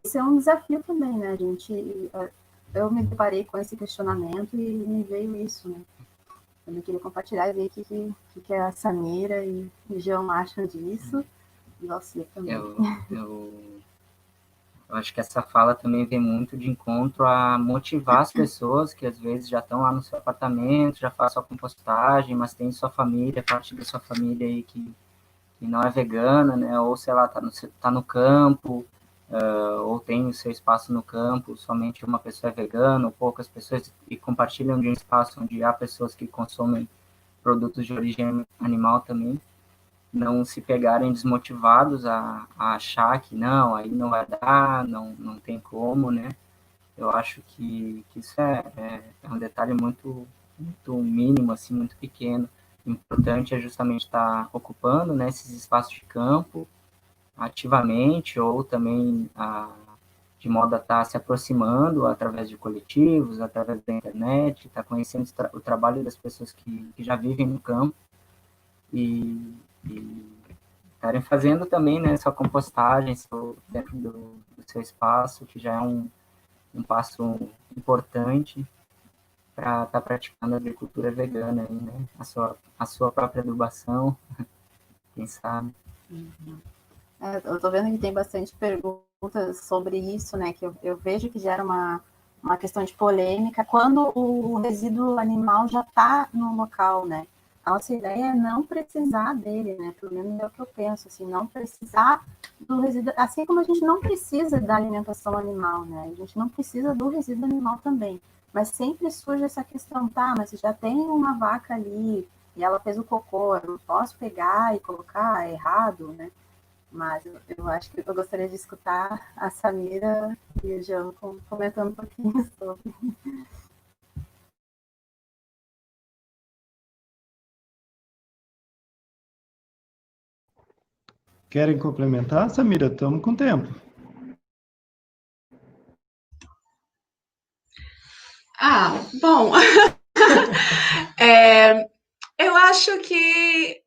Isso é um desafio também, né, gente... Uh, eu me deparei com esse questionamento e me veio isso, né. Eu queria compartilhar e ver o que, que, que a Samira e o João acham disso. E você também. Eu, eu eu acho que essa fala também vem muito de encontro a motivar as pessoas que às vezes já estão lá no seu apartamento, já fazem sua compostagem, mas tem sua família, parte da sua família aí que, que não é vegana, né? Ou sei lá, tá no, tá no campo, uh, ou tem o seu espaço no campo, somente uma pessoa é vegana, ou poucas pessoas, e compartilham de um espaço onde há pessoas que consomem produtos de origem animal também não se pegarem desmotivados a, a, achar que não, aí não vai dar, não, não tem como, né? Eu acho que, que isso é, é, é um detalhe muito, muito mínimo, assim, muito pequeno. O importante é justamente estar ocupando né, esses espaços de campo ativamente ou também a, de modo a estar se aproximando através de coletivos, através da internet, estar conhecendo o trabalho das pessoas que, que já vivem no campo e, estarem fazendo também, né, sua compostagem seu, dentro do, do, seu espaço, que já é um, um passo importante para estar tá praticando agricultura vegana, aí, né, a sua, a sua própria adubação, quem sabe. Uhum. É, eu estou vendo que tem bastante perguntas sobre isso, né, que eu, eu vejo que gera uma, uma questão de polêmica quando o resíduo animal já está no local, né, a nossa ideia é não precisar dele, né? Pelo menos é o que eu penso, assim, não precisar do resíduo, assim como a gente não precisa da alimentação animal, né? A gente não precisa do resíduo animal também. Mas sempre surge essa questão, tá, mas já tem uma vaca ali e ela fez o cocô, eu não posso pegar e colocar é errado, né? Mas eu, eu, acho que eu gostaria de escutar a Samira e o João comentando um pouquinho sobre. Querem complementar, Samira? Estamos com tempo. Ah, bom. é, eu acho que.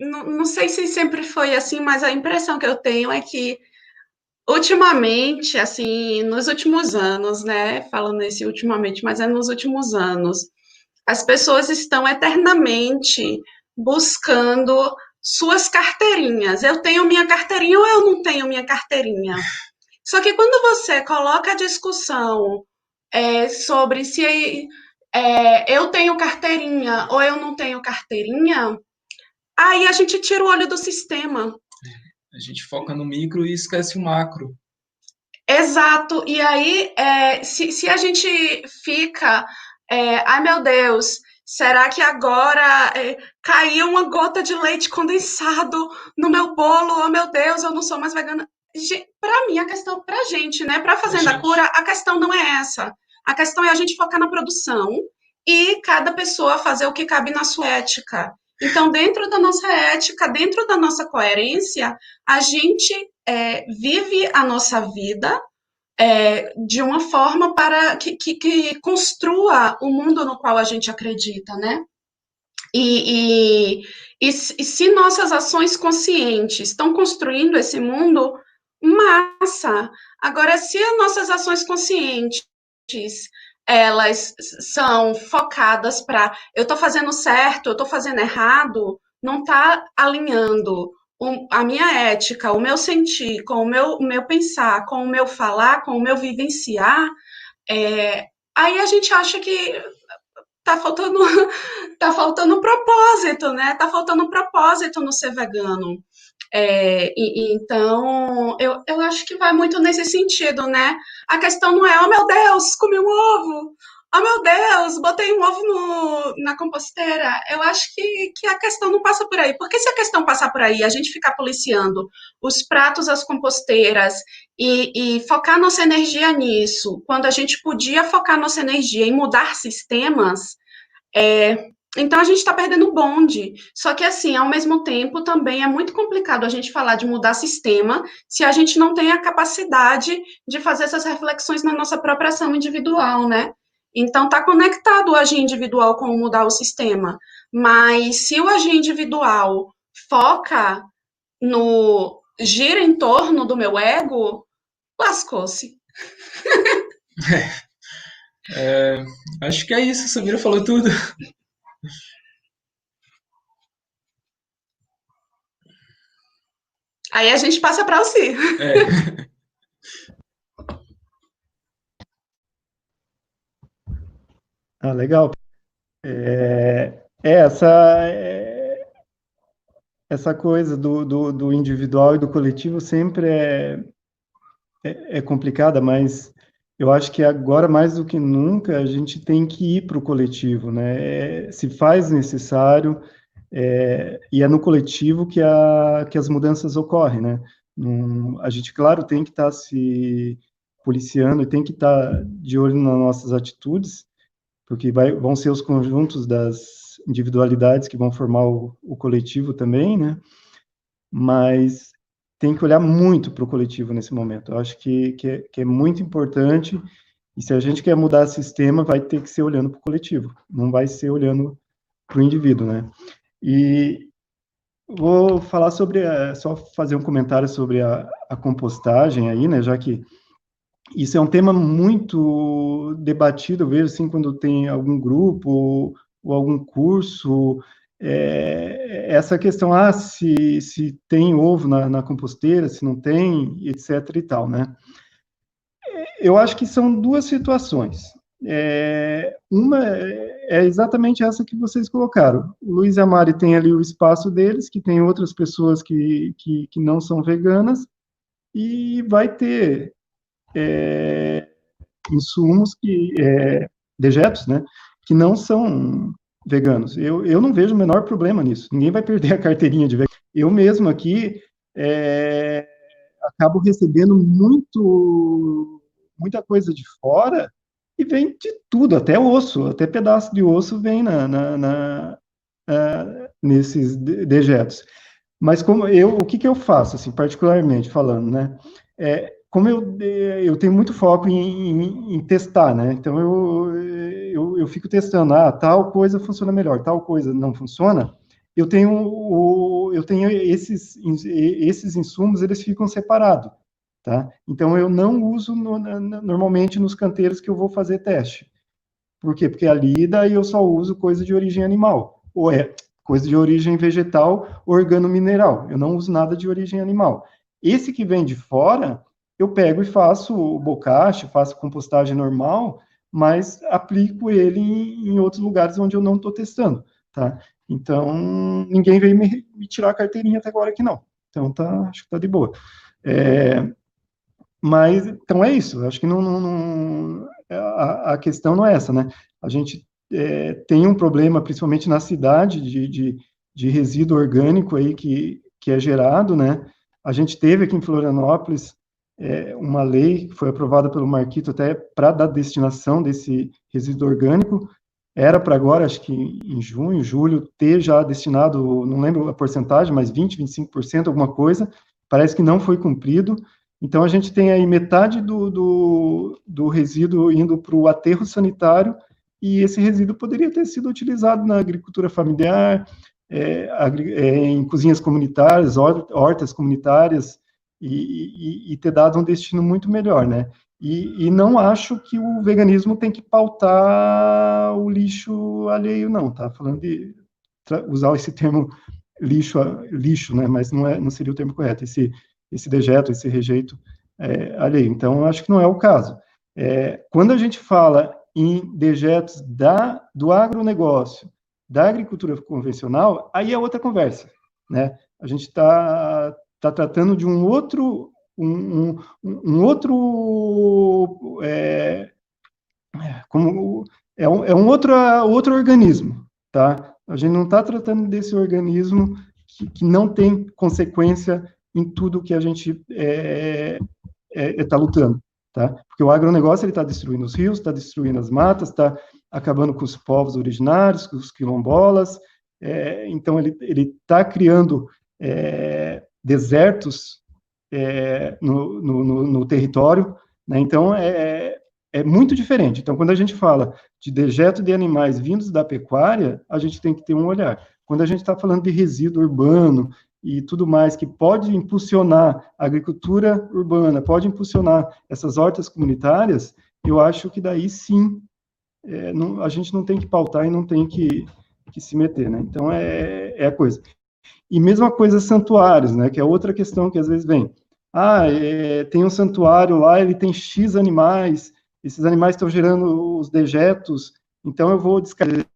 Não sei se sempre foi assim, mas a impressão que eu tenho é que ultimamente, assim, nos últimos anos, né? Falando nesse ultimamente, mas é nos últimos anos, as pessoas estão eternamente buscando suas carteirinhas. Eu tenho minha carteirinha ou eu não tenho minha carteirinha? Só que quando você coloca a discussão é, sobre se é, eu tenho carteirinha ou eu não tenho carteirinha, aí a gente tira o olho do sistema. A gente foca no micro e esquece o macro. Exato. E aí, é, se, se a gente fica, é, ai meu Deus, Será que agora é, caiu uma gota de leite condensado no meu bolo? Oh, meu Deus, eu não sou mais vegana. Para mim, a questão, para a gente, né? Para Fazenda a Cura, a questão não é essa. A questão é a gente focar na produção e cada pessoa fazer o que cabe na sua ética. Então, dentro da nossa ética, dentro da nossa coerência, a gente é, vive a nossa vida é, de uma forma para que, que, que, construa o mundo no qual a gente acredita, né? E, e, e, e se nossas ações conscientes estão construindo esse mundo, massa! Agora, se as nossas ações conscientes elas são focadas para eu estou fazendo certo, eu estou fazendo errado, não está alinhando o, a minha ética, o meu sentir, com o meu, o meu pensar, com o meu falar, com o meu vivenciar, é, aí a gente acha que tá faltando tá faltando propósito, né? Tá faltando propósito no ser vegano. É, e, então, eu, eu acho que vai muito nesse sentido, né? A questão não é, oh meu Deus, comi um ovo, oh meu Deus, botei um ovo no, na composteira. Eu acho que, que a questão não passa por aí. Porque se a questão passar por aí, a gente ficar policiando os pratos, as composteiras e, e focar nossa energia nisso, quando a gente podia focar nossa energia em mudar sistemas, é, então a gente está perdendo o bonde. Só que assim, ao mesmo tempo, também é muito complicado a gente falar de mudar sistema se a gente não tem a capacidade de fazer essas reflexões na nossa própria ação individual, né? Então, está conectado o agir individual com mudar o sistema. Mas se o agir individual foca no gira em torno do meu ego, lascou-se. É, é, acho que é isso, Samira falou tudo. Aí a gente passa para o Si. É. Ah, legal. É, é essa, é, essa coisa do, do, do, individual e do coletivo sempre é, é, é, complicada, mas eu acho que agora, mais do que nunca, a gente tem que ir para o coletivo, né? É, se faz necessário, é, e é no coletivo que, a, que as mudanças ocorrem, né? a gente, claro, tem que estar tá se policiando e tem que estar tá de olho nas nossas atitudes, porque vai, vão ser os conjuntos das individualidades que vão formar o, o coletivo também, né? Mas tem que olhar muito para o coletivo nesse momento. Eu acho que, que é, que, é, muito importante, e se a gente quer mudar o sistema, vai ter que ser olhando para o coletivo, não vai ser olhando para o indivíduo, né? E vou falar sobre, só fazer um comentário sobre a, a compostagem aí, né, já que isso é um tema muito debatido, eu vejo assim, quando tem algum grupo ou, ou algum curso, é, essa questão, ah, se, se tem ovo na, na, composteira, se não tem, etc e tal, né? Eu acho que são duas situações. É, uma é exatamente essa que vocês colocaram. O Luiz e a Mari têm ali o espaço deles, que tem outras pessoas que, que, que não são veganas, e vai ter é, insumos que, é, dejetos, né, que não são veganos. Eu, eu não vejo o menor problema nisso. Ninguém vai perder a carteirinha de vegano. Eu mesmo aqui é, acabo recebendo muito, muita coisa de fora e vem de tudo, até osso, até pedaço de osso vem na, na, na nesses dejetos. Mas como eu, o que, que eu faço, assim, particularmente falando, né? É, como eu, eu tenho muito foco em, em, em testar, né? Então eu, eu, eu, fico testando, ah, tal coisa funciona melhor, tal coisa não funciona. Eu tenho, eu tenho esses, esses insumos, eles ficam separados, tá? Então eu não uso no, normalmente nos canteiros que eu vou fazer teste. Por quê? Porque ali daí eu só uso coisa de origem animal, ou é coisa de origem vegetal, organo-mineral. Eu não uso nada de origem animal. Esse que vem de fora, eu pego e faço o faço compostagem normal, mas aplico ele em, em outros lugares onde eu não estou testando, tá? Então, ninguém veio me, me, tirar a carteirinha até agora aqui, não. Então, tá, acho que tá de boa. É, mas, então é isso, acho que não, não, não a, a, questão não é essa, né? A gente é, tem um problema, principalmente na cidade, de, de, de resíduo orgânico aí que, que é gerado, né? A gente teve aqui em Florianópolis é, uma lei que foi aprovada pelo Marquito até para dar destinação desse resíduo orgânico. Era para agora, acho que em junho, julho, ter já destinado, não lembro a porcentagem, mas 20, 25%, alguma coisa. Parece que não foi cumprido. Então, a gente tem aí metade do, do, do resíduo indo para o aterro sanitário, e esse resíduo poderia ter sido utilizado na agricultura familiar, é, é, em cozinhas comunitárias, hortas comunitárias, e, e, e ter dado um destino muito melhor, né? E, e, não acho que o veganismo tem que pautar o lixo alheio, não, tá? Falando de usar esse termo lixo, lixo, né? Mas não, é, não seria o termo correto, esse, esse dejeto, esse rejeito é, alheio. Então, acho que não é o caso. É, quando a gente fala em dejetos da, do agronegócio, da agricultura convencional, aí é outra conversa, né? A gente está está tratando de um outro um, um, um outro é, como é um, é um outro, outro organismo, tá? A gente não está tratando desse organismo que, que, não tem consequência em tudo que a gente está é, é, é tá lutando, tá? Porque o agronegócio ele está destruindo os rios, está destruindo as matas, está acabando com os povos originários, com os quilombolas, é, então ele está criando é, desertos é, no, no, no, território, né? então é, é muito diferente. Então, quando a gente fala de dejeto de animais vindos da pecuária, a gente tem que ter um olhar. Quando a gente está falando de resíduo urbano e tudo mais que pode impulsionar a agricultura urbana, pode impulsionar essas hortas comunitárias, eu acho que daí sim é, não, a gente não tem que pautar e não tem que, que se meter, né? Então é, é a coisa. E mesma coisa santuários, né, que é outra questão que às vezes vem. Ah, é, tem um santuário lá, ele tem X animais, esses animais estão gerando os dejetos, então eu vou descartar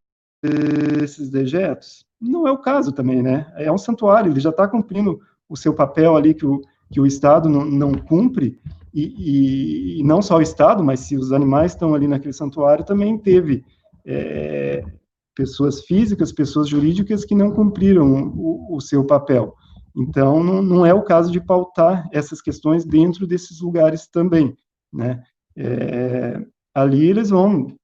esses dejetos? Não é o caso também, né? É um santuário, ele já está cumprindo o seu papel ali que o, que o Estado não, não cumpre, e, e, e, não só o Estado, mas se os animais estão ali naquele santuário, também teve é, pessoas físicas, pessoas jurídicas que não cumpriram o, o seu papel. Então, não, não, é o caso de pautar essas questões dentro desses lugares também, né? É, ali eles vão,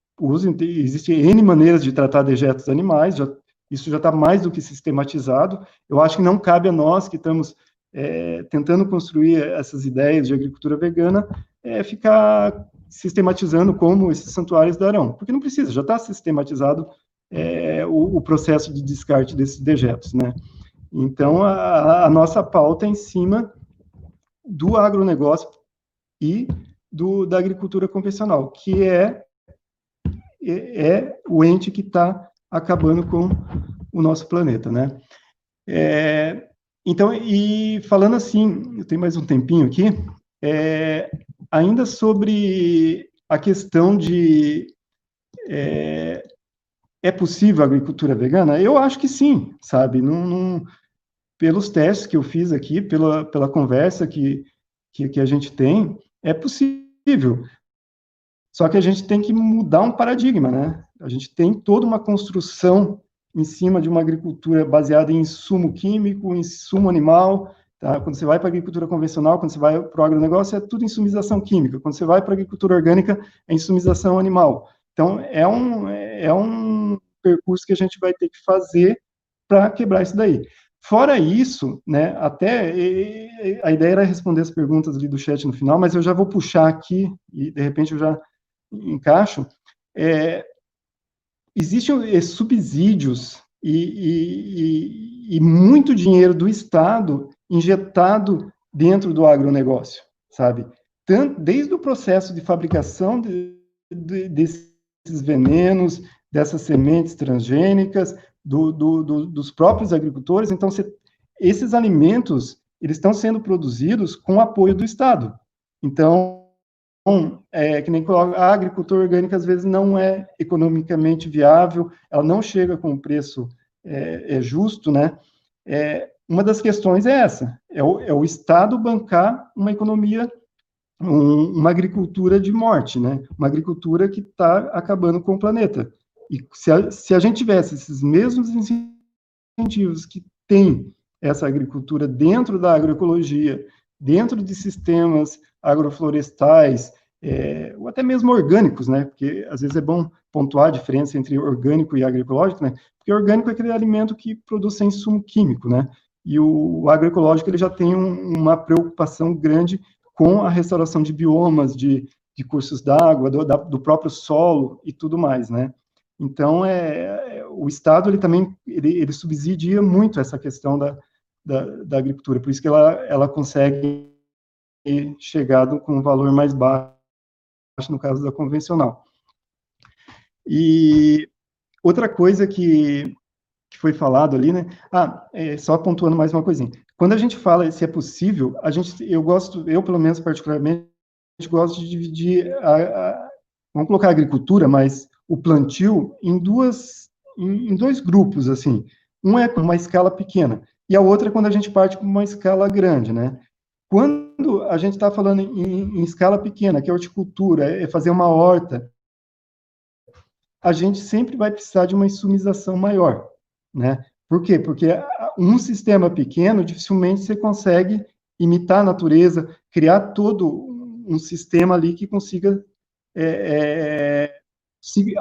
existem N maneiras de tratar dejetos animais, já, isso já está mais do que sistematizado. Eu acho que não cabe a nós que estamos é, tentando construir essas ideias de agricultura vegana, é, ficar sistematizando como esses santuários darão, porque não precisa, já está sistematizado é, o, o, processo de descarte desses dejetos, né? Então, a, a, nossa pauta é em cima do agronegócio e do, da agricultura convencional, que é, é, é o ente que está acabando com o nosso planeta, né? É, então, e falando assim, eu tenho mais um tempinho aqui, é, ainda sobre a questão de é, é, possível a agricultura vegana? Eu acho que sim, sabe? Num, pelos testes que eu fiz aqui, pela, pela conversa que, que, que a gente tem, é possível. Só que a gente tem que mudar um paradigma, né? A gente tem toda uma construção em cima de uma agricultura baseada em insumo químico, insumo animal. Tá? Quando você vai para a agricultura convencional, quando você vai para o agronegócio, é tudo insumização química. Quando você vai para a agricultura orgânica, é insumização animal. Então, é um, é um percurso que a gente vai ter que fazer para quebrar isso daí. Fora isso, né, até a ideia era responder as perguntas ali do chat no final, mas eu já vou puxar aqui e de repente eu já encaixo. É, existem subsídios e, e, e, muito dinheiro do Estado injetado dentro do agronegócio, sabe? Tanto, desde o processo de fabricação de, de, desses venenos, dessas sementes transgênicas, do, do, do, dos próprios agricultores. Então, você, esses alimentos, eles estão sendo produzidos com apoio do Estado. Então, então, é, que nem a agricultura orgânica às vezes não é economicamente viável, ela não chega com um preço é, é justo, né? É, uma das questões é essa, é o, é o Estado bancar uma economia, um, uma agricultura de morte, né? Uma agricultura que está acabando com o planeta. E se a, se a gente tivesse esses mesmos incentivos que tem essa agricultura dentro da agroecologia, dentro de sistemas agroflorestais, é, ou até mesmo orgânicos, né? Porque às vezes é bom pontuar a diferença entre orgânico e agroecológico, né? Porque orgânico é aquele alimento que produz sem insumo químico, né? E o agroecológico ele já tem um, uma preocupação grande com a restauração de biomas, de, de cursos d'água, do, do, próprio solo e tudo mais, né? Então, é, é, o Estado ele também ele, ele subsidia muito essa questão da, da, da agricultura, por isso que ela, ela consegue chegado com um valor mais baixo no caso da convencional. E outra coisa que, que foi falado ali, né? Ah, é, só pontuando mais uma coisinha. Quando a gente fala se é possível, a gente, eu gosto, eu pelo menos particularmente, gosto de dividir, a, a, vamos colocar a agricultura, mas o plantio em duas, em, em dois grupos, assim. Um é com uma escala pequena, e a outra é quando a gente parte com uma escala grande, né? Quando a gente está falando em, em, escala pequena, que é horticultura, é fazer uma horta, a gente sempre vai precisar de uma insumização maior, né? Por quê? Porque um sistema pequeno, dificilmente você consegue imitar a natureza, criar todo um sistema ali que consiga é, é, se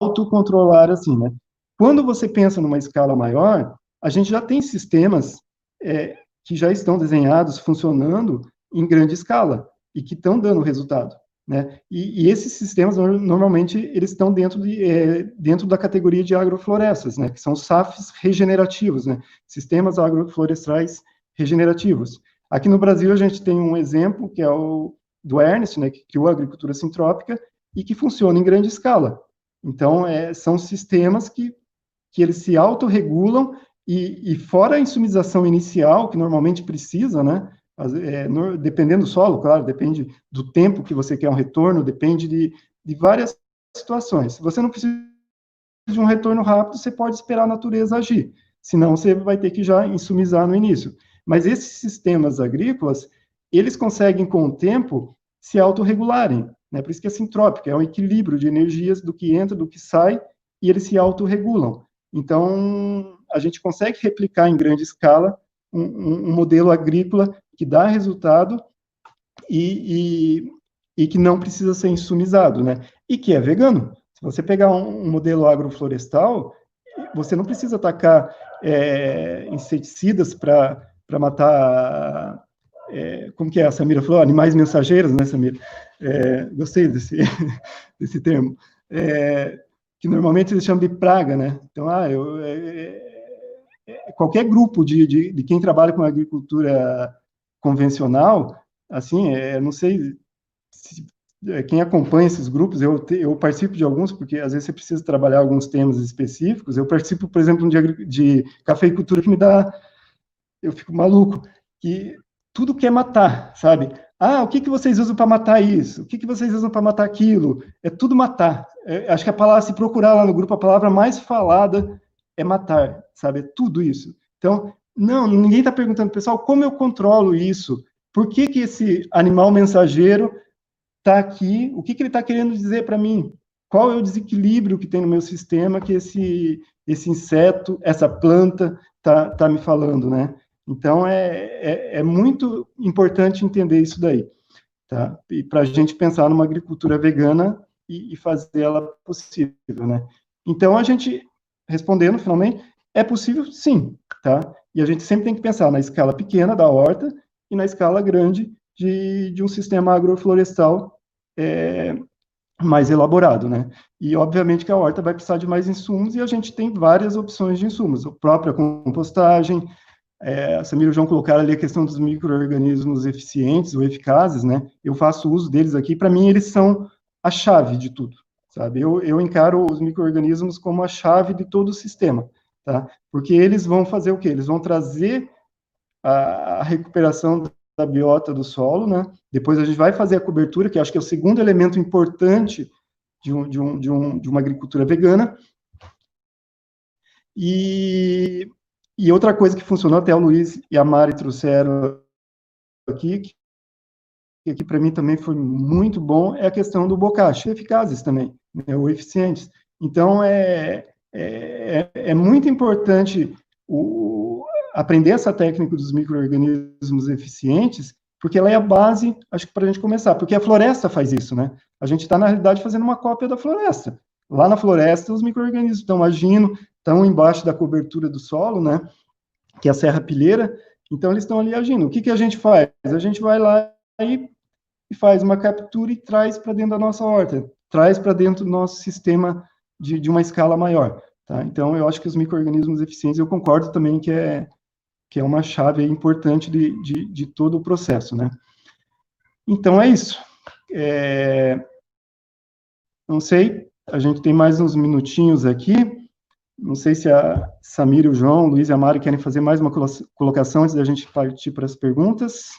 autocontrolar assim, né? Quando você pensa numa escala maior, a gente já tem sistemas é, que já estão desenhados, funcionando em grande escala e que estão dando resultado. Né? E, e, esses sistemas, normalmente, eles estão dentro, de, é, dentro da categoria de agroflorestas, né? que são SAFs regenerativos, né? sistemas agroflorestais regenerativos. Aqui no Brasil, a gente tem um exemplo, que é o do Ernest, né, que criou a agricultura sintrópica e que funciona em grande escala. Então, é, são sistemas que, que eles se autorregulam e, e fora a insumização inicial, que normalmente precisa, né? É, no, dependendo do solo, claro, depende do tempo que você quer um retorno, depende de, de várias situações. Se você não precisa de um retorno rápido, você pode esperar a natureza agir, senão você vai ter que já insumizar no início. Mas esses sistemas agrícolas, eles conseguem, com o tempo, se autorregularem, né? Por isso que é sintrópico, é um equilíbrio de energias do que entra, do que sai, e eles se autorregulam. Então, a gente consegue replicar em grande escala um, um modelo agrícola que dá resultado e, e, e, que não precisa ser insumizado, né? E que é vegano. Se você pegar um, um modelo agroflorestal, você não precisa atacar é, inseticidas para matar, é, como que é, a Samira falou, animais mensageiros, né, Samira? É, gostei desse, desse termo. É, que normalmente eles chamam de praga, né? Então, ah, eu, é, é, é, qualquer grupo de, de, de, quem trabalha com agricultura convencional, assim, é, não sei se, quem acompanha esses grupos, eu, eu participo de alguns, porque às vezes você precisa trabalhar alguns temas específicos. Eu participo, por exemplo, de, de cafeicultura que me dá, eu fico maluco, que tudo quer matar, sabe? Ah, o que, que vocês usam para matar isso? O que, que vocês usam para matar aquilo? É tudo matar. É, acho que a palavra, se procurar lá no grupo, a palavra mais falada é matar, sabe? É tudo isso. Então, não, ninguém está perguntando, pessoal, como eu controlo isso? Por que, que esse animal mensageiro está aqui? O que, que ele está querendo dizer para mim? Qual é o desequilíbrio que tem no meu sistema que esse, esse inseto, essa planta está tá me falando, né? Então, é, é, é muito importante entender isso daí, tá? E para a gente pensar numa agricultura vegana e, e fazer ela possível, né? Então, a gente, respondendo finalmente, é possível sim, tá? E a gente sempre tem que pensar na escala pequena da horta e na escala grande de, de um sistema agroflorestal é, mais elaborado, né? E, obviamente, que a horta vai precisar de mais insumos e a gente tem várias opções de insumos, a própria compostagem, é, a Samira e o João colocaram ali a questão dos micro-organismos eficientes ou eficazes, né? Eu faço uso deles aqui, para mim eles são a chave de tudo, sabe? Eu, eu encaro os micro-organismos como a chave de todo o sistema, tá? Porque eles vão fazer o quê? Eles vão trazer a, a recuperação da biota do solo, né? Depois a gente vai fazer a cobertura, que acho que é o segundo elemento importante de, um, de, um, de, um, de uma agricultura vegana. E e outra coisa que funcionou, até o Luiz e a Mari trouxeram aqui, que aqui para mim também foi muito bom, é a questão do bocache, eficazes também, né, ou eficientes. Então, é, é, é muito importante o, aprender essa técnica dos micro-organismos eficientes, porque ela é a base, acho que para a gente começar, porque a floresta faz isso, né? A gente está, na realidade, fazendo uma cópia da floresta. Lá na floresta, os micro-organismos estão agindo, estão embaixo da cobertura do solo, né? Que é a serra pilheira. Então, eles estão ali agindo. O que, que a gente faz? A gente vai lá e, e faz uma captura e traz para dentro da nossa horta, traz para dentro do nosso sistema de, de uma escala maior. Tá? Então, eu acho que os micro-organismos eficientes, eu concordo também que é, que é uma chave importante de, de, de todo o processo, né? Então, é isso. É... Não sei, a gente tem mais uns minutinhos aqui. Não sei se a Samira, o João, o Luiz e a Mari querem fazer mais uma colocação antes da gente partir para as perguntas.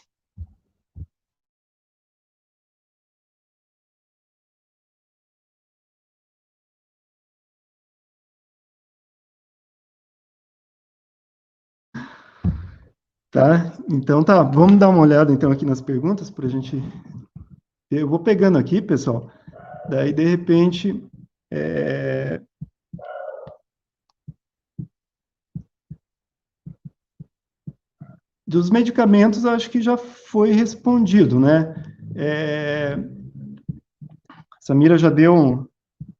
Tá, então tá, vamos dar uma olhada então aqui nas perguntas para a gente. Eu vou pegando aqui, pessoal. Daí de repente é, Dos medicamentos, acho que já foi respondido, né? É, Samira já deu um,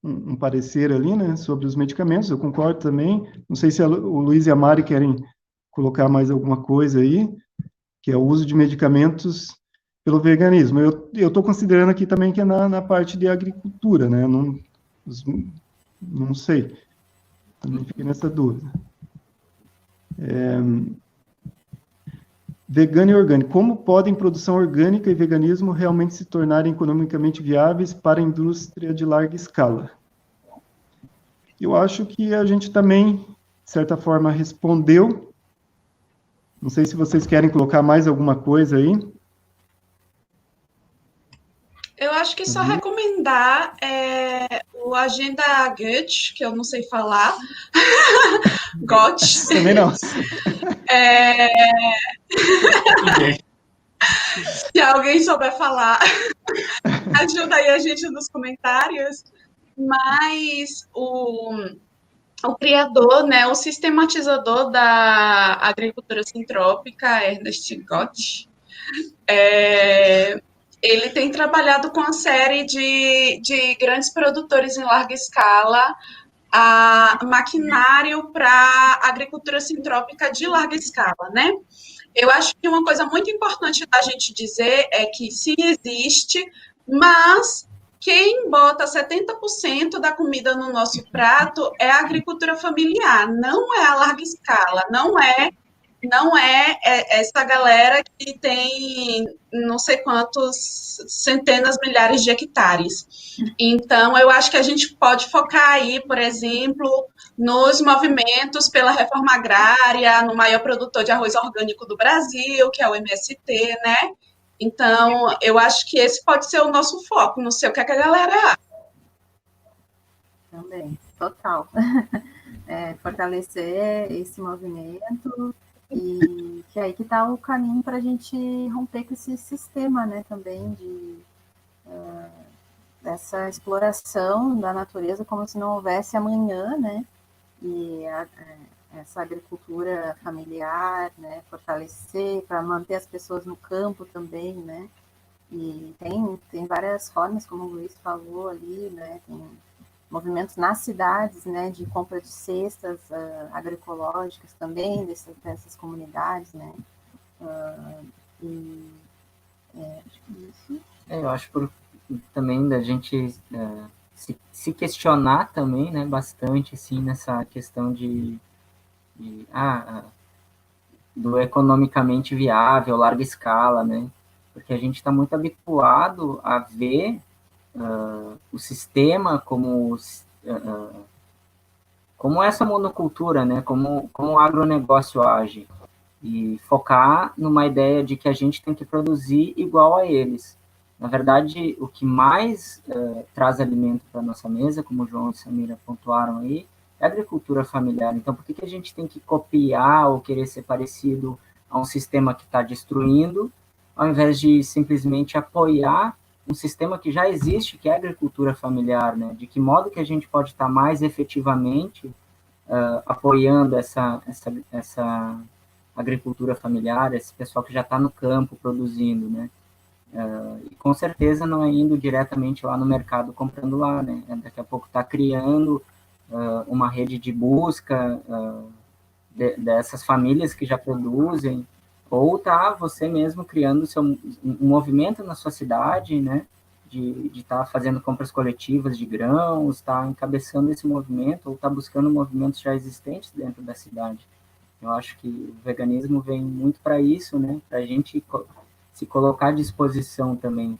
um, parecer ali, né, sobre os medicamentos, eu concordo também. Não sei se a, o Luiz e a Mari querem colocar mais alguma coisa aí, que é o uso de medicamentos pelo veganismo. Eu estou considerando aqui também que é na, na parte de agricultura, né? Não, não sei. Também fiquei nessa dúvida. É, Vegano e orgânico. Como podem produção orgânica e veganismo realmente se tornarem economicamente viáveis para a indústria de larga escala? Eu acho que a gente também, de certa forma, respondeu. Não sei se vocês querem colocar mais alguma coisa aí. Eu acho que só uhum. recomendar é, o Agenda Gut, que eu não sei falar. Got. Também não. É... Se alguém souber falar, ajuda aí a gente nos comentários. Mas o, o criador, né, o sistematizador da agricultura sintrópica, Ernest Gott, é, ele tem trabalhado com a série de, de grandes produtores em larga escala a maquinário para agricultura sintrópica de larga escala, né? Eu acho que uma coisa muito importante da gente dizer é que sim existe, mas quem bota 70% da comida no nosso prato é a agricultura familiar, não é a larga escala, não é não é, é essa galera que tem não sei quantos centenas, milhares de hectares. Então, eu acho que a gente pode focar aí, por exemplo, nos movimentos pela reforma agrária, no maior produtor de arroz orgânico do Brasil, que é o MST, né? Então, eu acho que esse pode ser o nosso foco. Não sei o que, é que a galera acha. Também, total. É, fortalecer esse movimento e que aí que está o caminho para a gente romper com esse sistema, né, também de uh, dessa exploração da natureza como se não houvesse amanhã, né, e a, a, essa agricultura familiar, né, fortalecer para manter as pessoas no campo também, né, e tem, tem várias formas, como o Luiz falou ali, né, tem movimentos nas cidades, né, de compra de cestas uh, agroecológicas também dessas, dessas comunidades, né, uh, e é, acho que isso. É, eu acho por, também da gente uh, se, se, questionar também, né, bastante, assim, nessa questão de, de ah, do economicamente viável, larga escala, né, porque a gente está muito habituado a ver uh, o sistema como uh, como essa monocultura, né? Como como o agronegócio age e focar numa ideia de que a gente tem que produzir igual a eles. Na verdade, o que mais uh, traz alimento para nossa mesa, como o João e Samira pontuaram aí, é agricultura familiar. Então, por que, que a gente tem que copiar ou querer ser parecido a um sistema que está destruindo, ao invés de simplesmente apoiar um sistema que já existe, que é a agricultura familiar, né? De que modo que a gente pode estar mais efetivamente uh, apoiando essa, essa, essa agricultura familiar, esse pessoal que já está no campo produzindo, né? Uh, e com certeza não é indo diretamente lá no mercado comprando lá, né? Daqui a pouco está criando uh, uma rede de busca de, dessas famílias que já produzem, ou tá você mesmo criando seu, um movimento na sua cidade, né, de estar tá fazendo compras coletivas de grãos, está encabeçando esse movimento, ou está buscando movimentos já existentes dentro da cidade. Eu acho que o veganismo vem muito para isso, né, para a gente se colocar à disposição também.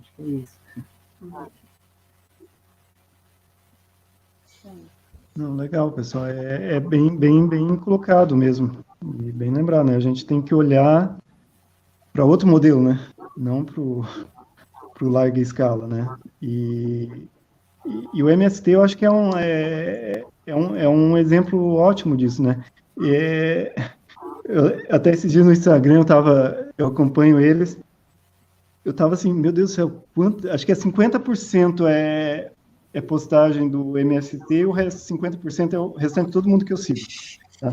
Acho que é isso. Não, legal, pessoal. É, é bem, bem, bem colocado mesmo. E bem lembrar, né? A gente tem que olhar para outro modelo, né? Não para o larga escala, né? E, e, e, o MST eu acho que é um, é, é, um, é um exemplo ótimo disso, né? É, eu, até esses dias no Instagram eu tava, eu acompanho eles, eu tava assim, meu Deus do céu, quanto, acho que é 50% é, é postagem do MST, o resto, 50% é o restante todo mundo que eu sigo. Tá?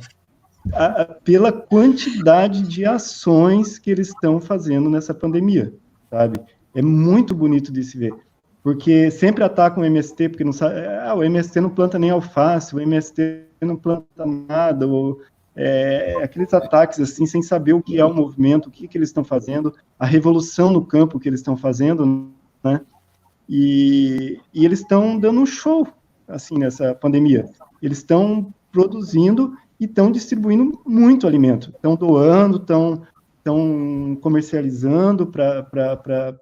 A, pela quantidade de ações que eles estão fazendo nessa pandemia, sabe? É muito bonito de se ver, porque sempre atacam o MST, porque não sabe, ah, o MST não planta nem alface, o MST não planta nada, ou é, aqueles ataques assim, sem saber o que é o movimento, o que, que eles estão fazendo, a revolução no campo que eles estão fazendo, né? E, e eles estão dando um show, assim, nessa pandemia. Eles estão produzindo e estão distribuindo muito alimento, estão doando, estão estão comercializando para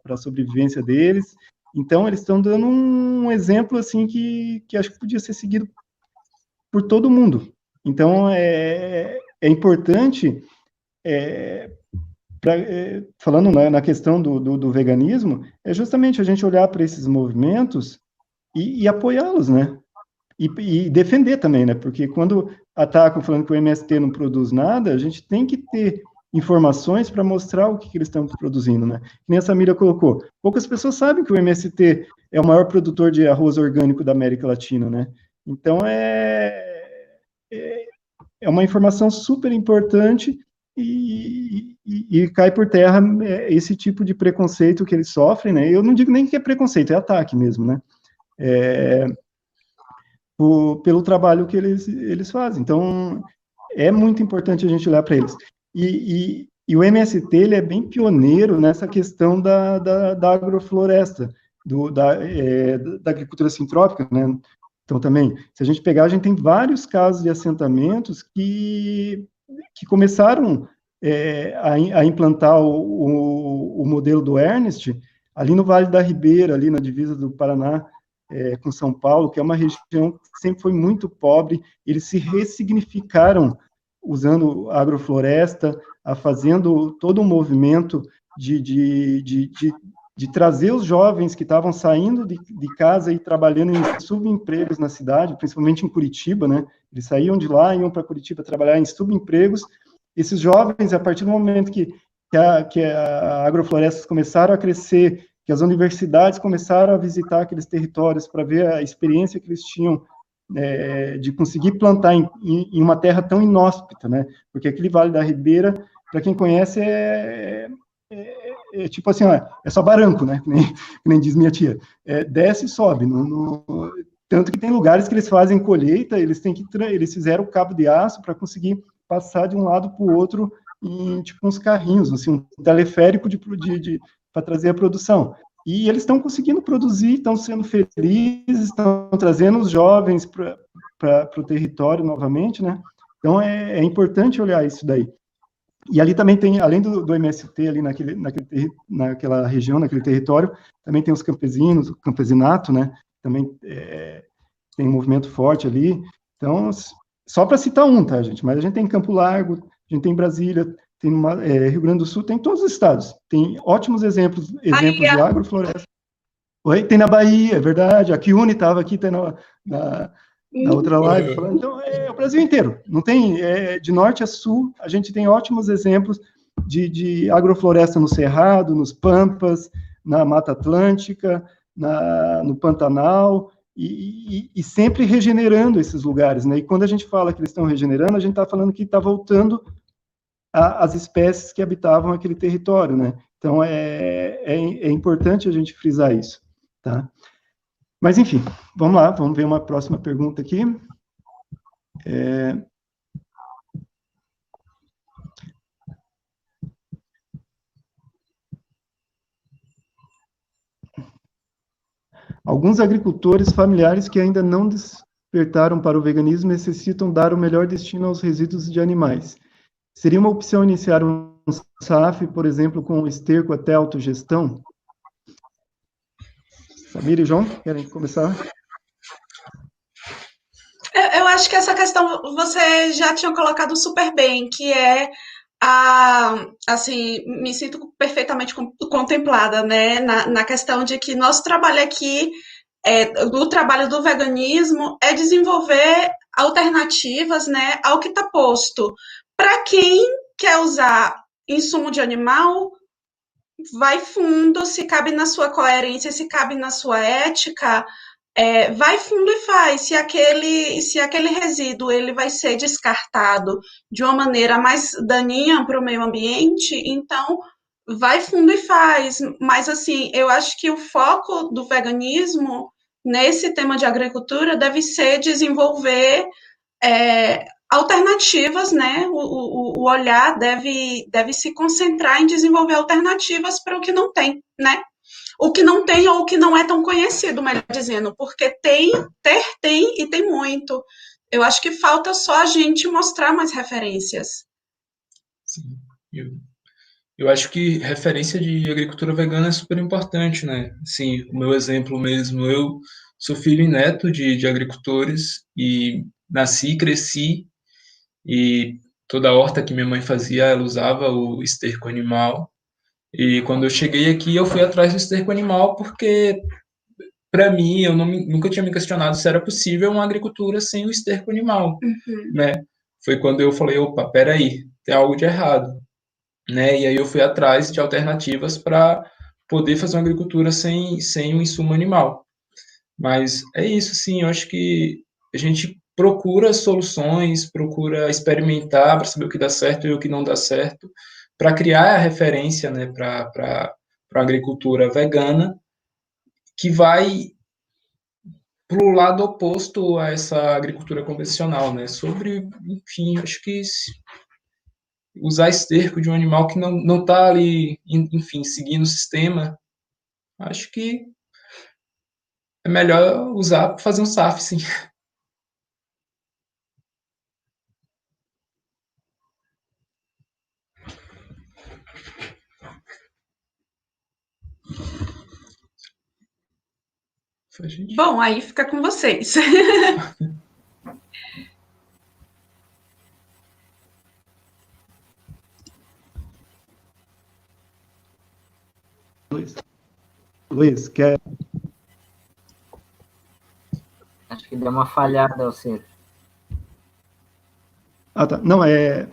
a sobrevivência deles. Então, eles estão dando um exemplo assim que, que acho que podia ser seguido por todo mundo. Então, é, é importante, é, pra, é, falando na, na questão do, do, do, veganismo, é justamente a gente olhar para esses movimentos e, e apoiá-los, né? E, e, defender também, né? Porque quando atacam falando que o MST não produz nada, a gente tem que ter informações para mostrar o que, que eles estão produzindo, né? Nem a Samira colocou. Poucas pessoas sabem que o MST é o maior produtor de arroz orgânico da América Latina, né? Então é, é, é uma informação super importante e, e, e, cai por terra é, esse tipo de preconceito que eles sofrem, né? Eu não digo nem que é preconceito, é ataque mesmo, né? É, por, pelo trabalho que eles, eles fazem. Então, é muito importante a gente olhar para eles. E, e, e, o MST ele é bem pioneiro nessa questão da, da, da agrofloresta. do, da, é, da agricultura sintrópica, né? Então, também, se a gente pegar, a gente tem vários casos de assentamentos que, que começaram é, a, a, implantar o, o, o, modelo do Ernest ali no Vale da Ribeira, ali na divisa do Paraná é, com São Paulo, que é uma região que sempre foi muito pobre, eles se ressignificaram usando agrofloresta, a fazendo todo um movimento de, de, de, de de trazer os jovens que estavam saindo de, de, casa e trabalhando em subempregos na cidade, principalmente em Curitiba, né? Eles saíam de lá, iam para Curitiba trabalhar em subempregos. Esses jovens, a partir do momento que, que, a, que a agroflorestas começaram a crescer, que as universidades começaram a visitar aqueles territórios para ver a experiência que eles tinham é, de conseguir plantar em, em, uma terra tão inóspita, né? Porque aquele Vale da Ribeira, para quem conhece, é, é, é, tipo assim, é só baranco, né? Que nem, que nem diz minha tia. É, desce e sobe. No, no, tanto que tem lugares que eles fazem colheita, eles têm que eles fizeram o cabo de aço para conseguir passar de um lado para o outro em tipo uns carrinhos, assim, um teleférico de, de, de para trazer a produção. E eles estão conseguindo produzir, estão sendo felizes, estão trazendo os jovens para o território novamente, né? Então é, é importante olhar isso daí. E ali também tem, além do, do MST, ali naquele, naquele, naquela região, naquele território, também tem os campesinos, o campesinato, né? Também é, tem um movimento forte ali. Então, só para citar um, tá, gente? Mas a gente tem Campo Largo, a gente tem Brasília, tem uma, é, Rio Grande do Sul, tem todos os estados. Tem ótimos exemplos, exemplos de agrofloresta. Oi, tem na Bahia, é verdade. A Kiune estava aqui, tem na, na na outra live, é. falando, então é o Brasil inteiro, não tem, é, de norte a sul, a gente tem ótimos exemplos de, de agrofloresta no Cerrado, nos Pampas, na Mata Atlântica, na, no Pantanal, e, e, e, sempre regenerando esses lugares, né? E quando a gente fala que eles estão regenerando, a gente está falando que está voltando às espécies que habitavam aquele território, né? Então é, é, é importante a gente frisar isso, tá? Mas, enfim, vamos lá, vamos ver uma próxima pergunta aqui. É... Alguns agricultores familiares que ainda não despertaram para o veganismo necessitam dar o melhor destino aos resíduos de animais. Seria uma opção iniciar um SAF, por exemplo, com esterco até autogestão? Samira e João, querem começar? Eu acho que essa questão você já tinha colocado super bem, que é a, assim, me sinto perfeitamente contemplada, né, na, na questão de que nosso trabalho aqui, é, o trabalho do veganismo, é desenvolver alternativas, né, ao que está posto. Para quem quer usar insumo de animal, vai fundo, se cabe na sua coerência, se cabe na sua ética, é, vai fundo e faz. Se aquele, se aquele resíduo ele vai ser descartado de uma maneira mais daninha para o meio ambiente, então vai fundo e faz. Mas assim, eu acho que o foco do veganismo nesse tema de agricultura deve ser desenvolver é, alternativas, né? O, o, o, olhar deve, deve se concentrar em desenvolver alternativas para o que não tem, né? O que não tem ou o que não é tão conhecido, melhor dizendo, porque tem, ter tem e tem muito. Eu acho que falta só a gente mostrar mais referências. Sim, eu, eu acho que referência de agricultura vegana é super importante, né? Sim, o meu exemplo mesmo, eu sou filho e neto de, de agricultores e nasci, cresci e toda a horta que minha mãe fazia, ela usava o esterco animal. E quando eu cheguei aqui, eu fui atrás do esterco animal porque, para mim, eu nunca tinha me questionado se era possível uma agricultura sem o esterco animal, uhum. né? Foi quando eu falei, opa, peraí, tem algo de errado, né? E aí eu fui atrás de alternativas para poder fazer uma agricultura sem, sem o insumo animal. Mas é isso, sim, eu acho que a gente procura soluções, procura experimentar para saber o que dá certo e o que não dá certo, para criar a referência né, para a agricultura vegana, que vai para o lado oposto a essa agricultura convencional, né? Sobre, enfim, acho que usar esterco de um animal que não não está ali, enfim, seguindo o sistema, acho que é melhor usar para fazer um SAF, sim. Bom, aí fica com vocês. Luiz, Luiz, quer. Acho que deu uma falhada, Alcir. Ah, tá. Não, é.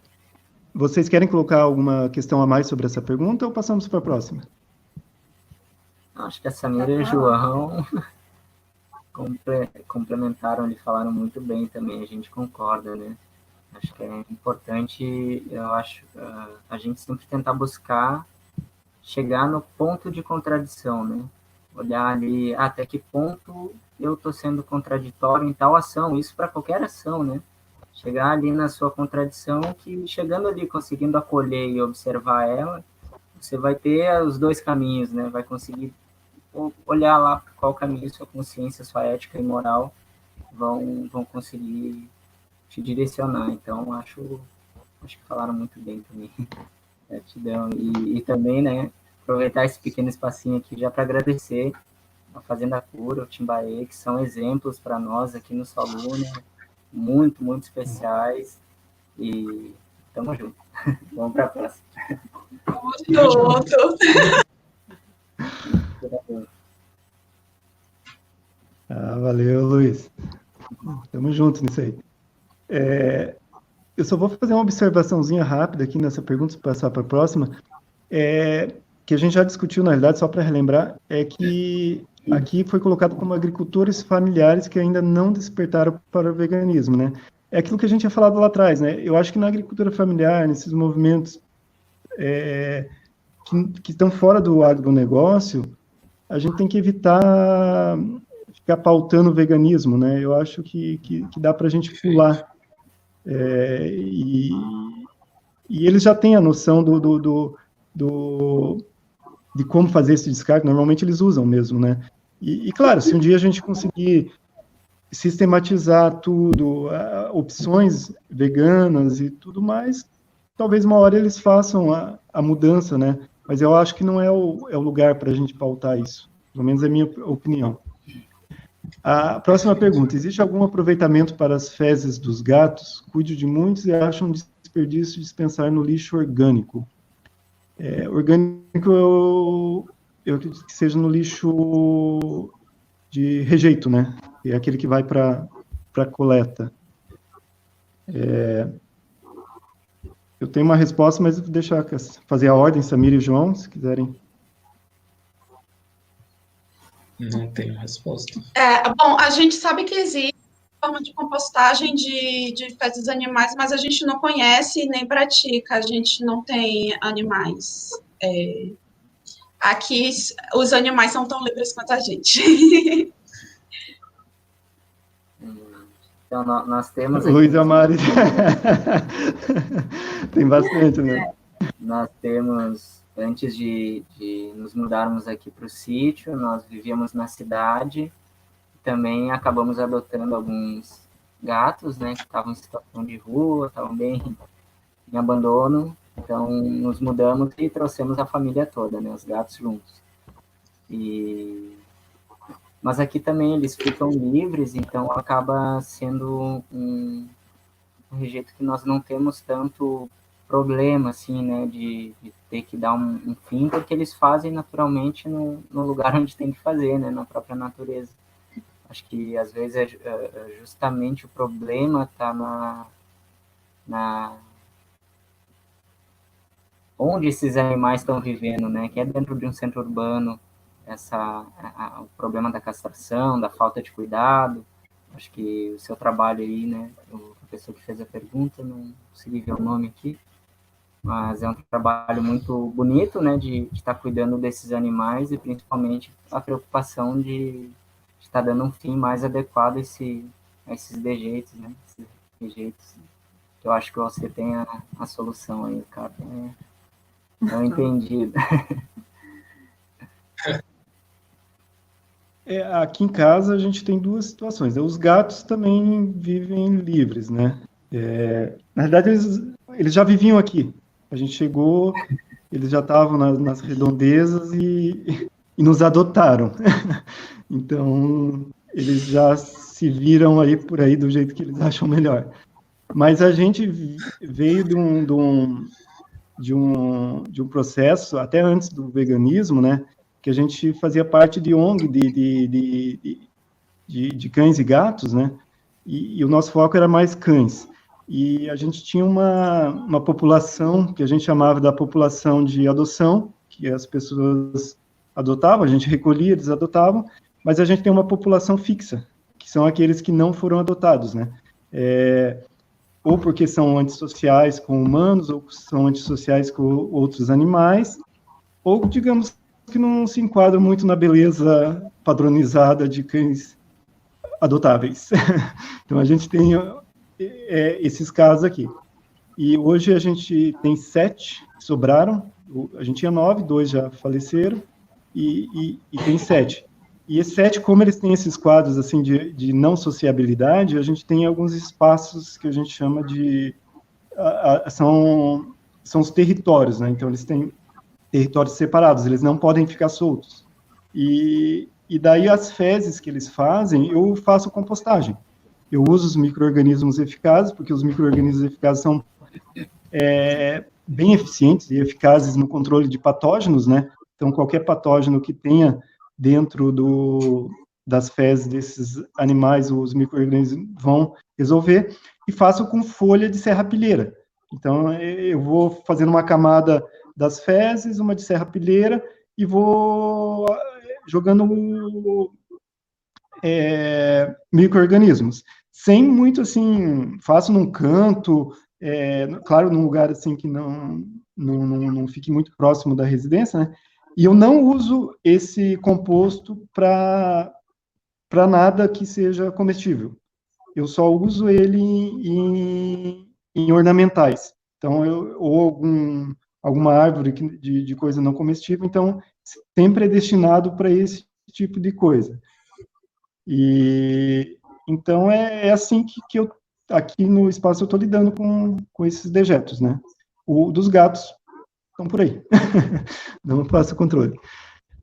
Vocês querem colocar alguma questão a mais sobre essa pergunta ou passamos para a próxima? Acho que a Samira e o João complementaram e falaram muito bem também, a gente concorda, né? Acho que é importante, eu acho, a gente sempre tentar buscar chegar no ponto de contradição, né? Olhar ali ah, até que ponto eu estou sendo contraditório em tal ação, isso para qualquer ação, né? Chegar ali na sua contradição, que chegando ali, conseguindo acolher e observar ela, você vai ter os dois caminhos, né? Vai conseguir olhar lá qual caminho sua consciência, sua ética e moral vão, vão conseguir te direcionar. Então, acho, acho que falaram muito bem também. Gratidão. E, e também, né, aproveitar esse pequeno espacinho aqui já para agradecer a Fazenda Cura, o Timbaê, que são exemplos para nós aqui no Solu, né, muito, muito especiais. E tamo junto. Vamos para a próxima. Junto. Ah, valeu, Luiz. Tamo junto nisso aí. É, eu só vou fazer uma observaçãozinha rápida aqui nessa pergunta, para passar para a próxima. É, que a gente já discutiu, na realidade, só para relembrar, é que aqui foi colocado como agricultores familiares que ainda não despertaram para o veganismo, né? É aquilo que a gente tinha falado lá atrás, né? Eu acho que na agricultura familiar, nesses movimentos é, que, que estão fora do agronegócio, a gente tem que evitar ficar pautando o veganismo, né? Eu acho que, que, que dá para a gente pular. É, e, e eles já têm a noção do, do, do, do, de como fazer esse descarte, normalmente eles usam mesmo, né? E, e claro, se um dia a gente conseguir sistematizar tudo, opções veganas e tudo mais, talvez uma hora eles façam a, a mudança, né? Mas eu acho que não é o, é o lugar para a gente pautar isso. Pelo menos é a minha opinião. A próxima pergunta: existe algum aproveitamento para as fezes dos gatos? Cuide de muitos e acham um desperdício dispensar no lixo orgânico. É, orgânico eu, eu acredito que seja no lixo de rejeito, né? É aquele que vai para a coleta. É, eu tenho uma resposta, mas vou deixar fazer a ordem, Samir e João, se quiserem. Não tenho resposta. É, bom, a gente sabe que existe forma de compostagem de, de fezes animais, mas a gente não conhece nem pratica, a gente não tem animais. É, aqui, os animais são tão livres quanto a gente. Então, nós temos. Aqui... Luiz Amari. Tem bastante, né? Nós temos, antes de, de nos mudarmos aqui para o sítio, nós vivíamos na cidade. Também acabamos adotando alguns gatos, né? Que estavam em situação de rua, estavam bem em abandono. Então, nos mudamos e trouxemos a família toda, né? Os gatos juntos. E mas aqui também eles ficam livres, então acaba sendo um, um rejeito que nós não temos tanto problema, assim, né, de, de ter que dar um, um, fim, porque eles fazem naturalmente no, no, lugar onde tem que fazer, né, na própria natureza. Acho que às vezes é, é, é justamente o problema está na, na onde esses animais estão vivendo, né, que é dentro de um centro urbano, essa a, a, o problema da castração, da falta de cuidado. Acho que o seu trabalho aí, né, a pessoa que fez a pergunta, não consegui ver o nome aqui, mas é um trabalho muito bonito, né, de, estar tá cuidando desses animais e principalmente a preocupação de estar tá dando um fim mais adequado a, esse, a esses dejeitos, né, esses rejeitos. Eu acho que você tem a, a solução aí, cara. É, não entendi. é, aqui em casa a gente tem duas situações. Os gatos também vivem livres, né? É, na verdade, eles, eles já viviam aqui. A gente chegou, eles já estavam nas, nas redondezas e, e nos adotaram. então, eles já se viram aí por aí do jeito que eles acham melhor. Mas a gente veio de um, de um, de um, de um processo, até antes do veganismo, né? Que a gente fazia parte de ONG de, de, de, de, cães e gatos, né? E, e, o nosso foco era mais cães. E a gente tinha uma, uma população que a gente chamava da população de adoção, que as pessoas adotavam, a gente recolhia, eles adotavam, mas a gente tem uma população fixa, que são aqueles que não foram adotados, né? É, ou porque são antissociais com humanos, ou são antissociais com outros animais, ou, digamos, que não se enquadram muito na beleza padronizada de cães adotáveis. então, a gente tem é, esses casos aqui. E hoje a gente tem sete que sobraram, a gente tinha nove, dois já faleceram, e, e, e tem sete. E esses sete, como eles têm esses quadros assim de, de não sociabilidade, a gente tem alguns espaços que a gente chama de a, a, são são os territórios, né? Então eles têm territórios separados, eles não podem ficar soltos. E, e daí as fezes que eles fazem, eu faço compostagem. Eu uso os micro-organismos eficazes, porque os micro-organismos eficazes são é, bem eficientes e eficazes no controle de patógenos, né? Então, qualquer patógeno que tenha dentro do, das fezes desses animais, os micro-organismos vão resolver, e faço com folha de serrapilheira. Então, eu vou fazendo uma camada das fezes, uma de serrapilheira, e vou jogando é, micro-organismos. Sem muito, assim, faço num canto, é, claro, num lugar, assim, que não, não, não, não fique muito próximo da residência, né? E eu não uso esse composto para nada que seja comestível. Eu só uso ele em, em ornamentais. Então, eu, ou algum, alguma árvore de, de coisa não comestível, então, sempre é destinado para esse tipo de coisa. E então é, é assim que, que eu aqui no espaço eu estou lidando com, com esses dejetos, né? O dos gatos estão por aí. não faço controle.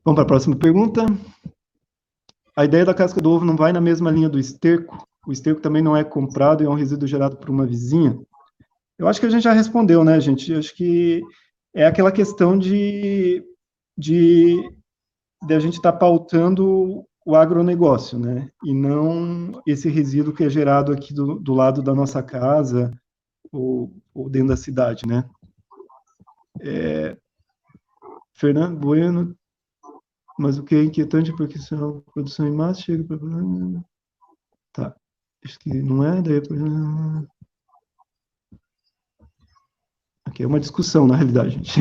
Vamos para a próxima pergunta. A ideia da casca do ovo não vai na mesma linha do esterco? O esterco também não é comprado e é um resíduo gerado por uma vizinha? Eu acho que a gente já respondeu, né, gente? Eu acho que é aquela questão de, de, de a gente estar tá pautando o agronegócio, né? E não esse resíduo que é gerado aqui do, do lado da nossa casa ou, ou dentro da cidade, né? É, Fernando Bueno, mas o que é inquietante porque se a produção em massa chega para. Tá, acho que não é, daí. Aqui é uma discussão, na realidade, gente.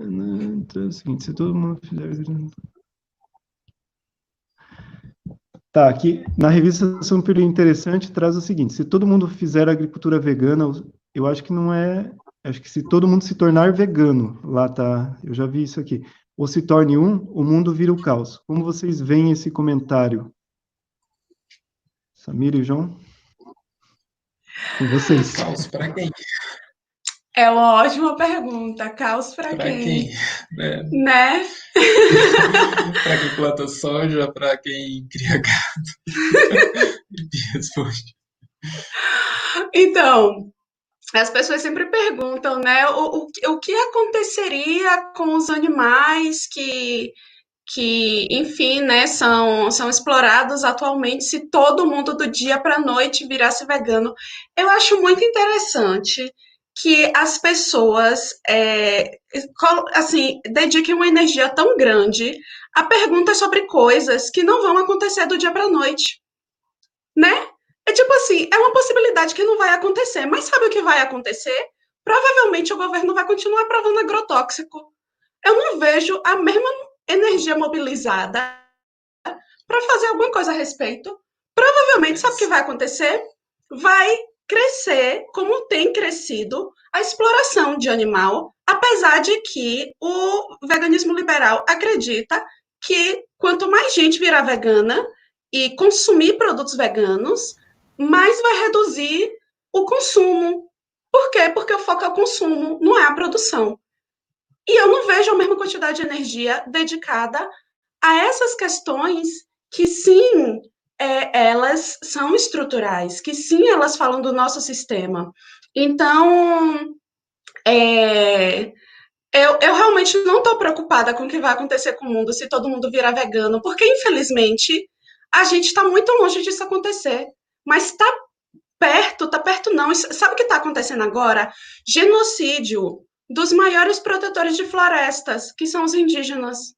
Então é o seguinte, se todo mundo fizer. Tá, aqui na revista Super Interessante traz o seguinte: se todo mundo fizer agricultura vegana, eu acho que não é. Acho que se todo mundo se tornar vegano, lá tá, eu já vi isso aqui, ou se torne um, o mundo vira o caos. Como vocês veem esse comentário? Samira e João? Com vocês. Caos para quem? É uma ótima pergunta. Caos para quem? quem? É. Né? para quem planta soja, para quem cria gado. responde. Então, as pessoas sempre perguntam, né? O, o, o que aconteceria com os animais que, que enfim, né, são, são explorados atualmente se todo mundo do dia para a noite virasse vegano? Eu acho muito interessante que as pessoas é, assim dediquem uma energia tão grande a perguntas sobre coisas que não vão acontecer do dia para a noite, né? É tipo assim, é uma possibilidade que não vai acontecer, mas sabe o que vai acontecer? Provavelmente o governo vai continuar aprovando agrotóxico. Eu não vejo a mesma energia mobilizada para fazer alguma coisa a respeito. Provavelmente provavelmente, sabe o que vai acontecer? Vai crescer, como tem crescido, a exploração de animal, apesar de que o veganismo liberal acredita que quanto mais gente virar vegana e consumir produtos veganos, mais vai reduzir o consumo. Por quê? Porque o foco é o consumo, não é a produção. E eu não vejo a mesma quantidade de energia dedicada a essas questões que, sim, é, elas são estruturais, que sim, elas falam do nosso sistema. Então, é, eu, eu realmente não estou preocupada com o que vai acontecer com o mundo se todo mundo virar vegano, porque, infelizmente, a gente está muito longe disso acontecer. Mas está perto, está perto não. Sabe o que está acontecendo agora? Genocídio dos maiores protetores de florestas, que são os indígenas.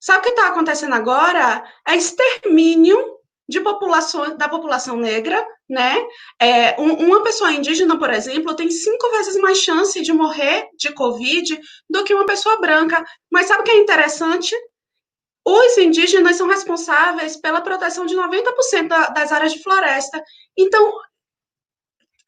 Sabe o que está acontecendo agora? É extermínio de população, da população negra, né? É, um, uma pessoa indígena, por exemplo, tem cinco vezes mais chance de morrer de Covid do que uma pessoa branca. Mas sabe o que é interessante? Os indígenas são responsáveis pela proteção de 90% da, das áreas de floresta. Então,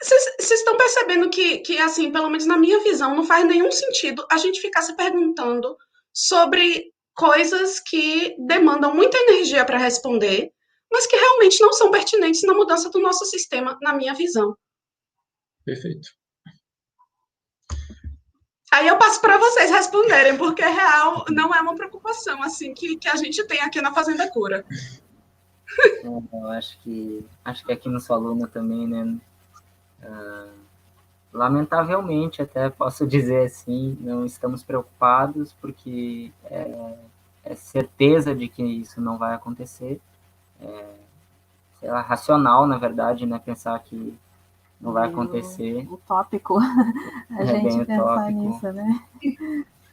vocês estão percebendo que, que, assim, pelo menos na minha visão, não faz nenhum sentido a gente ficar se perguntando sobre coisas que demandam muita energia para responder, mas que realmente não são pertinentes na mudança do nosso sistema, na minha visão. Perfeito. Aí eu passo para vocês responderem, porque real não é uma preocupação assim que, que a gente tem aqui na Fazenda Cura. É, eu acho que acho que aqui no Soluna também, né? Uh, lamentavelmente, até posso dizer assim, não estamos preocupados porque é, é certeza de que isso não vai acontecer é, lá, racional, na verdade, né? Pensar que não vai acontecer. Utópico a é gente pensar nisso, né?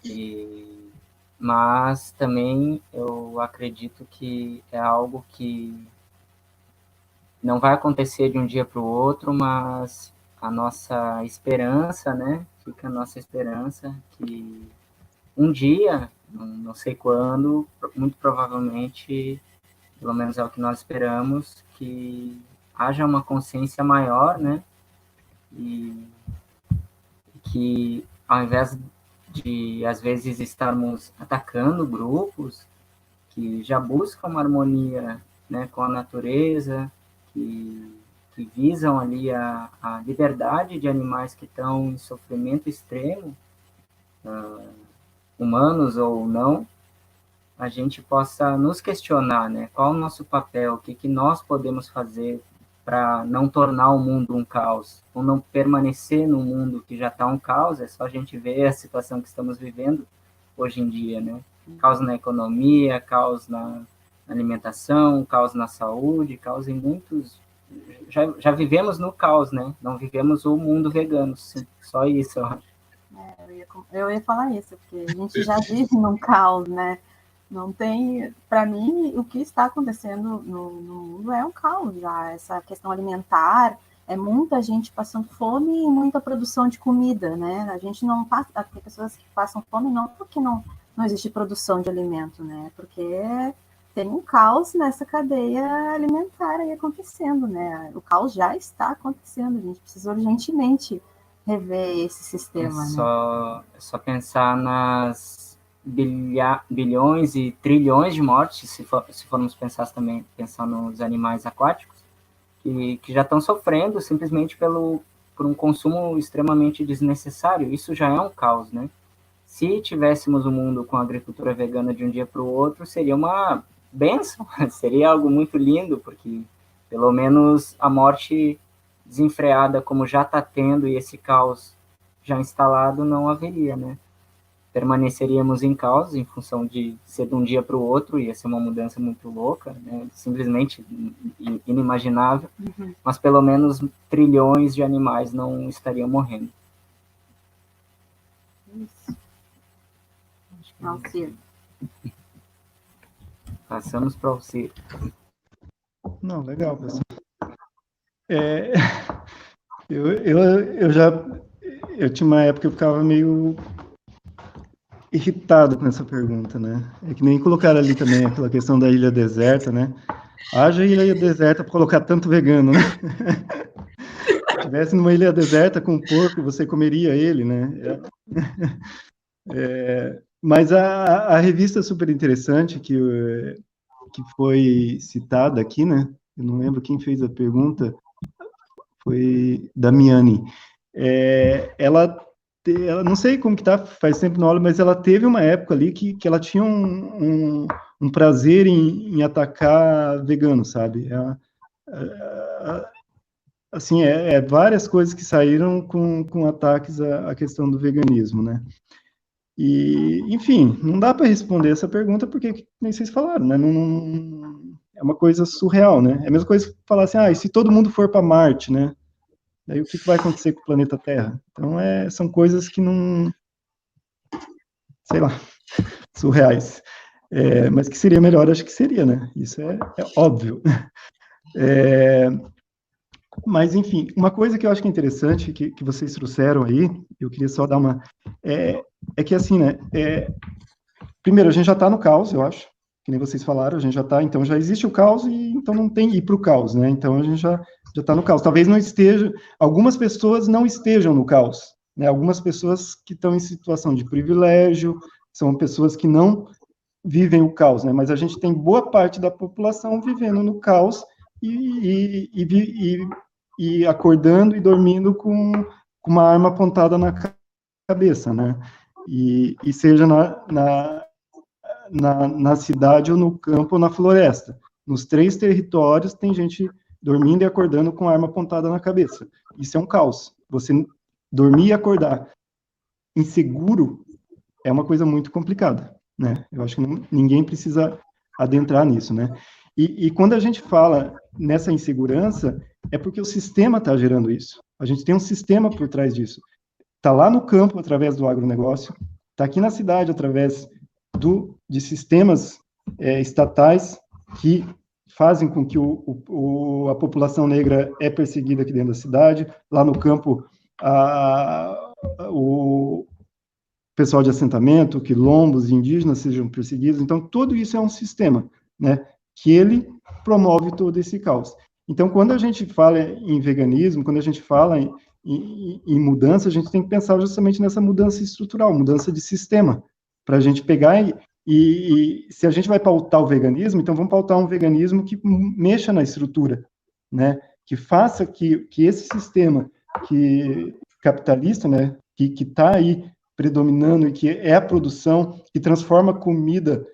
E, mas também eu acredito que é algo que não vai acontecer de um dia para o outro, mas a nossa esperança, né? Fica a nossa esperança que um dia, não sei quando, muito provavelmente pelo menos é o que nós esperamos, que haja uma consciência maior, né? E que ao invés de, às vezes, estarmos atacando grupos que já buscam uma harmonia né, com a natureza, que, que visam ali a, a liberdade de animais que estão em sofrimento extremo, uh, humanos ou não, a gente possa nos questionar, né? Qual o nosso papel, o que, que nós podemos fazer para não tornar o mundo um caos, ou não permanecer no mundo que já está um caos, é só a gente ver a situação que estamos vivendo hoje em dia, né? Caos na economia, caos na alimentação, caos na saúde, caos em muitos... Já, já vivemos no caos, né? Não vivemos o mundo vegano, só isso, eu acho. É, eu, ia, eu ia falar isso, porque a gente já vive num caos, né? Não tem, para mim, o que está acontecendo no, no, mundo é um caos já. Essa questão alimentar, é muita gente passando fome e muita produção de comida, né? A gente não passa, tem pessoas que passam fome não porque não, não existe produção de alimento, né? Porque tem um caos nessa cadeia alimentar aí acontecendo, né? O caos já está acontecendo, a gente precisa urgentemente rever esse sistema. É só, né? é só pensar nas bilha, bilhões e trilhões de mortes, se, for, se formos pensar também pensar nos animais aquáticos, que, que já estão sofrendo simplesmente pelo, por um consumo extremamente desnecessário. Isso já é um caos, né? Se tivéssemos um mundo com agricultura vegana de um dia para o outro, seria uma benção, seria algo muito lindo, porque pelo menos a morte desenfreada, como já está tendo, e esse caos já instalado, não haveria, né? Permaneceríamos em causa em função de ser de um dia para o outro, ia ser uma mudança muito louca, né? simplesmente inimaginável, uhum. mas pelo menos trilhões de animais não estariam morrendo. Isso. Alcir. Passamos para o Alcir. Não, legal, pessoal. É, eu, eu, eu já eu tinha uma época que eu ficava meio irritado com essa pergunta, né? É que nem colocaram ali também aquela questão da ilha deserta, né? Haja ilha deserta para colocar tanto vegano, né? Se tivesse numa ilha deserta com um porco, você comeria ele, né? É, é, mas a, a, revista super interessante que, que foi citada aqui, né? Eu não lembro quem fez a pergunta, foi Damiani. É, ela, ela, não sei como que tá, faz tempo no olho, mas ela teve uma época ali que, que ela tinha um, um, um prazer em, em, atacar vegano, sabe? É, é, assim, é, é, várias coisas que saíram com, com ataques à, à questão do veganismo, né? E, enfim, não dá para responder essa pergunta porque nem vocês falaram, né? Não, não, é uma coisa surreal, né? É a mesma coisa falar assim, ah, e se todo mundo for para Marte, né? Daí o que, vai acontecer com o planeta Terra? Então, é, são coisas que não. sei lá, surreais. É, mas que seria melhor, acho que seria, né? Isso é, é óbvio. É, mas, enfim, uma coisa que eu acho que é interessante, que, que vocês trouxeram aí, eu queria só dar uma. É, é que, assim, né? É, primeiro, a gente já está no caos, eu acho, que nem vocês falaram, a gente já está, então já existe o caos e então não tem ir para o caos, né? Então a gente já já está no caos. Talvez não esteja, algumas pessoas não estejam no caos, né? Algumas pessoas que estão em situação de privilégio, são pessoas que não vivem o caos, né? Mas a gente tem boa parte da população vivendo no caos e, e, e, e acordando e dormindo com, com, uma arma apontada na cabeça, né? E, seja na, na, na, na cidade ou no campo ou na floresta. Nos três territórios tem gente dormindo e acordando com a arma apontada na cabeça. Isso é um caos. Você dormir e acordar inseguro é uma coisa muito complicada, né? Eu acho que ninguém precisa adentrar nisso, né? E, e, quando a gente fala nessa insegurança, é porque o sistema está gerando isso. A gente tem um sistema por trás disso. Está lá no campo através do agronegócio, está aqui na cidade através do, de sistemas é, estatais que fazem com que o, o, a população negra é perseguida aqui dentro da cidade. Lá no campo, a, o pessoal de assentamento, quilombos, indígenas sejam perseguidos. Então, tudo isso é um sistema, né, que ele promove todo esse caos. Então, quando a gente fala em veganismo, quando a gente fala em, em, em mudança, a gente tem que pensar justamente nessa mudança estrutural, mudança de sistema, para a gente pegar e, e, e, se a gente vai pautar o veganismo, então vamos pautar um veganismo que mexa na estrutura, né? Que faça que, que esse sistema que capitalista, né? Que está aí predominando e que é a produção que transforma comida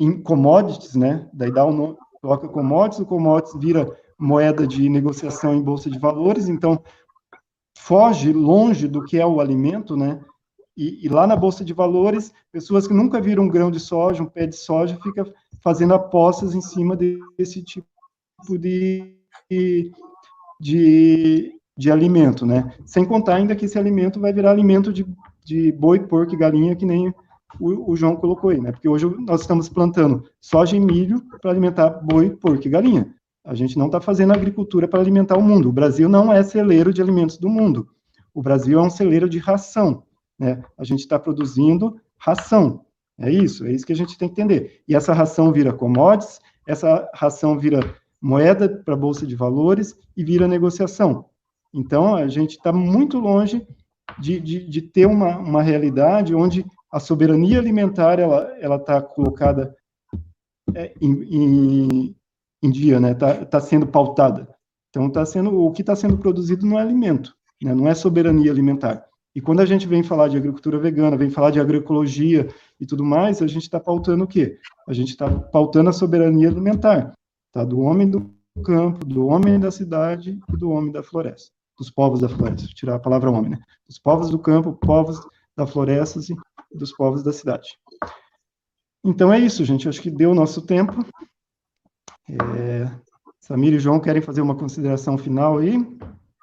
em commodities, né? Daí dá um coloca commodities, o commodities vira moeda de negociação em bolsa de valores, então foge longe do que é o alimento, né? E, e, lá na Bolsa de Valores, pessoas que nunca viram um grão de soja, um pé de soja, fica fazendo apostas em cima desse tipo de, de, de alimento, né? Sem contar ainda que esse alimento vai virar alimento de, de boi, porco e galinha, que nem o, o, João colocou aí, né? Porque hoje nós estamos plantando soja e milho para alimentar boi, porco e galinha. A gente não está fazendo agricultura para alimentar o mundo. O Brasil não é celeiro de alimentos do mundo. O Brasil é um celeiro de ração. Né? A gente está produzindo ração. É isso, é isso que a gente tem que entender. E essa ração vira commodities, essa ração vira moeda para a Bolsa de Valores e vira negociação. Então, a gente está muito longe de, de, de, ter uma, uma realidade onde a soberania alimentar ela está colocada é, em, em, em, dia, né? Está tá sendo pautada. Então, tá sendo, o que está sendo produzido não é alimento, né? não é soberania alimentar. E quando a gente vem falar de agricultura vegana, vem falar de agroecologia e tudo mais, a gente está pautando o quê? A gente está pautando a soberania alimentar, tá? Do homem do campo, do homem da cidade e do homem da floresta, dos povos da floresta, tirar a palavra homem, né? Dos povos do campo, povos da floresta e dos povos da cidade. Então é isso, gente. Acho que deu o nosso tempo. É... Samir e João querem fazer uma consideração final aí,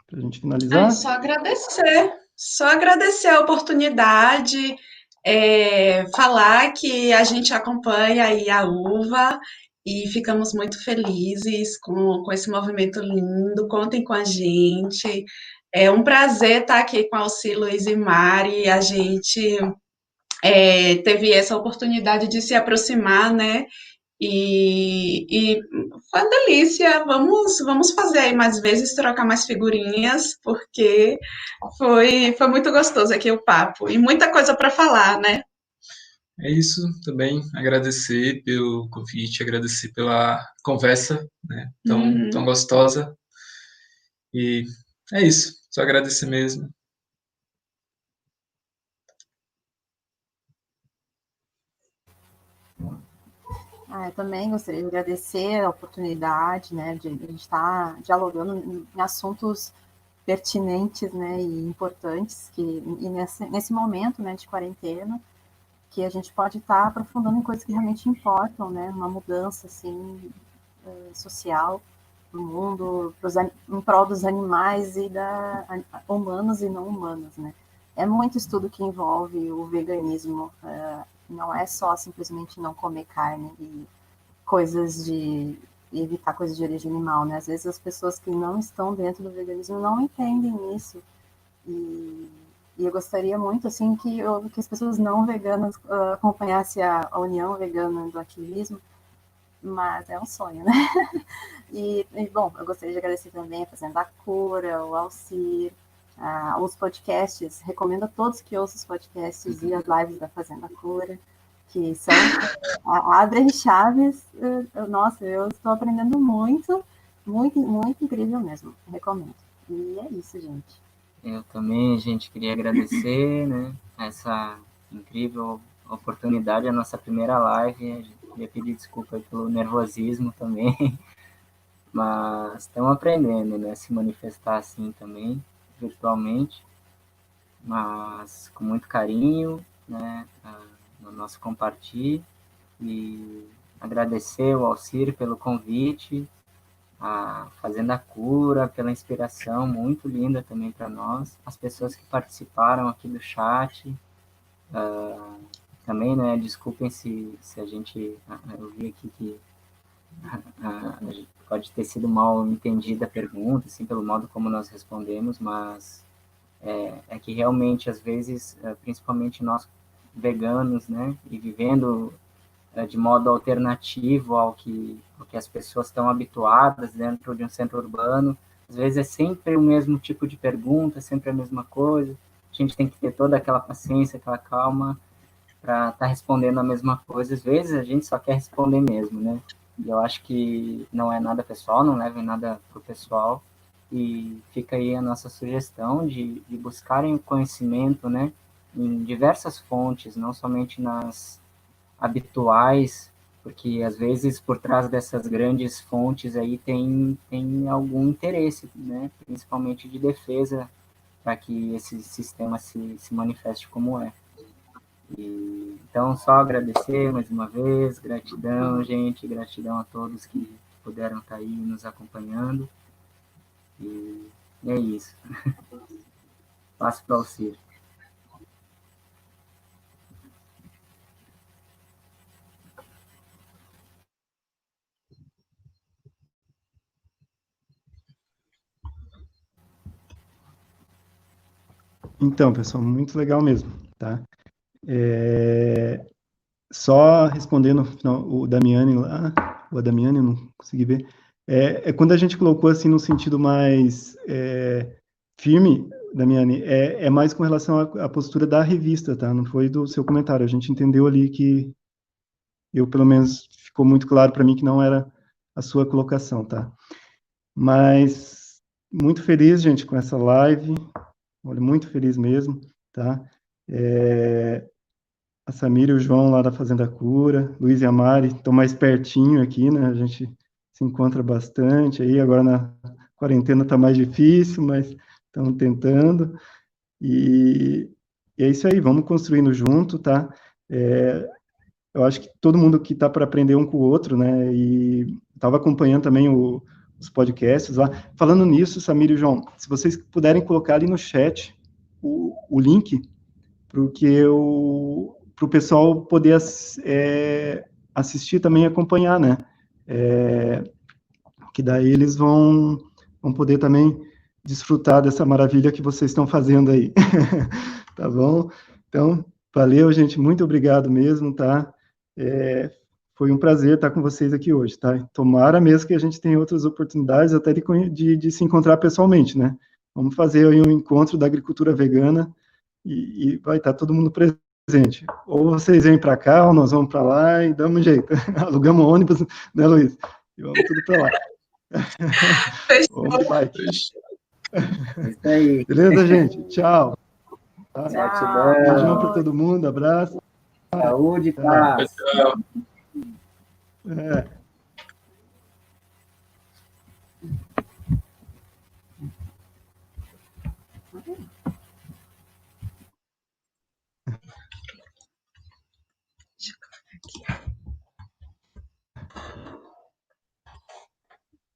para a gente finalizar? É só agradecer só agradecer a oportunidade, é, falar que a gente acompanha aí a UVA e ficamos muito felizes com, com esse movimento lindo. Contem com a gente. É um prazer estar aqui com Alci, Luiz e Mari. A gente é, teve essa oportunidade de se aproximar, né? E, e foi uma delícia. Vamos, vamos fazer aí mais vezes, trocar mais figurinhas, porque foi, foi muito gostoso aqui o papo e muita coisa para falar, né? É isso também, agradecer pelo convite, agradecer pela conversa, né, tão, uhum. tão gostosa. E é isso, só agradecer mesmo. Ah, eu também gostaria de agradecer a oportunidade, né, de gente estar dialogando em assuntos pertinentes, né, e importantes que e nesse, nesse momento, né, de quarentena, que a gente pode estar aprofundando em coisas que realmente importam, né, uma mudança assim eh, social no mundo, pros, em prol dos animais e da humanos e não humanos, né. É muito estudo que envolve o veganismo. Não é só simplesmente não comer carne e coisas de evitar coisas de origem animal, né? Às vezes as pessoas que não estão dentro do veganismo não entendem isso. E, e eu gostaria muito, assim, que, eu, que as pessoas não veganas uh, acompanhassem a, a, união vegana do ativismo, mas é um sonho, né? e, e, bom, eu gostaria de agradecer também a Fazenda Cura, o Alcir, uh, os podcasts, recomendo a todos que ouçam os podcasts e as lives da Fazenda Cura, que são abrem chaves. Nossa, eu estou aprendendo muito, muito, muito incrível mesmo. Recomendo. E é isso, gente. Eu também, gente, queria agradecer, né, essa incrível oportunidade, a nossa primeira live. queria pedir desculpa pelo nervosismo também, mas estamos aprendendo, né, se manifestar assim também virtualmente, mas com muito carinho, né, no nosso compartilhe. E agradecer o Alcir pelo convite, a Fazenda Cura pela inspiração muito linda também para nós, as pessoas que participaram aqui do chat, uh, também, né, desculpem se, se a gente, eu vi aqui que uh, pode ter sido mal entendida a pergunta, assim, pelo modo como nós respondemos, mas é, é que realmente, às vezes, é, principalmente nós veganos, né, e vivendo é, de modo alternativo ao que, ao que as pessoas estão habituadas dentro de um centro urbano, às vezes é sempre o mesmo tipo de pergunta, sempre a mesma coisa, a gente tem que ter toda aquela paciência, aquela calma para estar tá respondendo a mesma coisa, às vezes a gente só quer responder mesmo, né, e eu acho que não é nada pessoal, não leva nada para o pessoal. E fica aí a nossa sugestão de, de buscarem conhecimento, né, em diversas fontes, não somente nas habituais, porque às vezes por trás dessas grandes fontes aí tem, tem algum interesse, né, principalmente de defesa, para que esse sistema se, se manifeste como é. E, então, só agradecer mais uma vez, gratidão, gente, gratidão a todos que puderam estar tá aí nos acompanhando. E, é isso. Passo para o Ciro. Então, pessoal, muito legal mesmo, tá? É, só respondendo o Damiani lá, o Damiani, não consegui ver, é, é, quando a gente colocou assim no sentido mais é, firme, Damiani, é, é mais com relação à, à, postura da revista, tá? Não foi do seu comentário. A gente entendeu ali que eu, pelo menos, ficou muito claro para mim que não era a sua colocação, tá? Mas muito feliz, gente, com essa live. Olha, muito feliz mesmo, tá? É, a Samira e o João lá da Fazenda Cura, Luiz e a Mari estão mais pertinho aqui, né? A gente se encontra bastante aí, agora na quarentena está mais difícil, mas estamos tentando. E, e, é isso aí, vamos construindo junto, tá? É, eu acho que todo mundo que está para aprender um com o outro, né? E estava acompanhando também o, os podcasts lá. Falando nisso, Samir e João, se vocês puderem colocar ali no chat o, o link para o para o pessoal poder é, assistir também e acompanhar, né? É, que daí eles vão, vão poder também desfrutar dessa maravilha que vocês estão fazendo aí. tá bom? Então, valeu, gente, muito obrigado mesmo, tá? É, foi um prazer estar com vocês aqui hoje, tá? Tomara mesmo que a gente tenha outras oportunidades até de, de, de se encontrar pessoalmente, né? Vamos fazer aí um encontro da agricultura vegana e, e vai estar todo mundo presente. Ou vocês vêm para cá, ou nós vamos para lá e damos um jeito. Alugamos ônibus, né, Luiz? E vamos tudo para lá. vamos bike. É isso aí. Beleza, gente? Tchau. Tchau. Beijão para todo mundo, abraço. Saúde, paz. Tchau. É.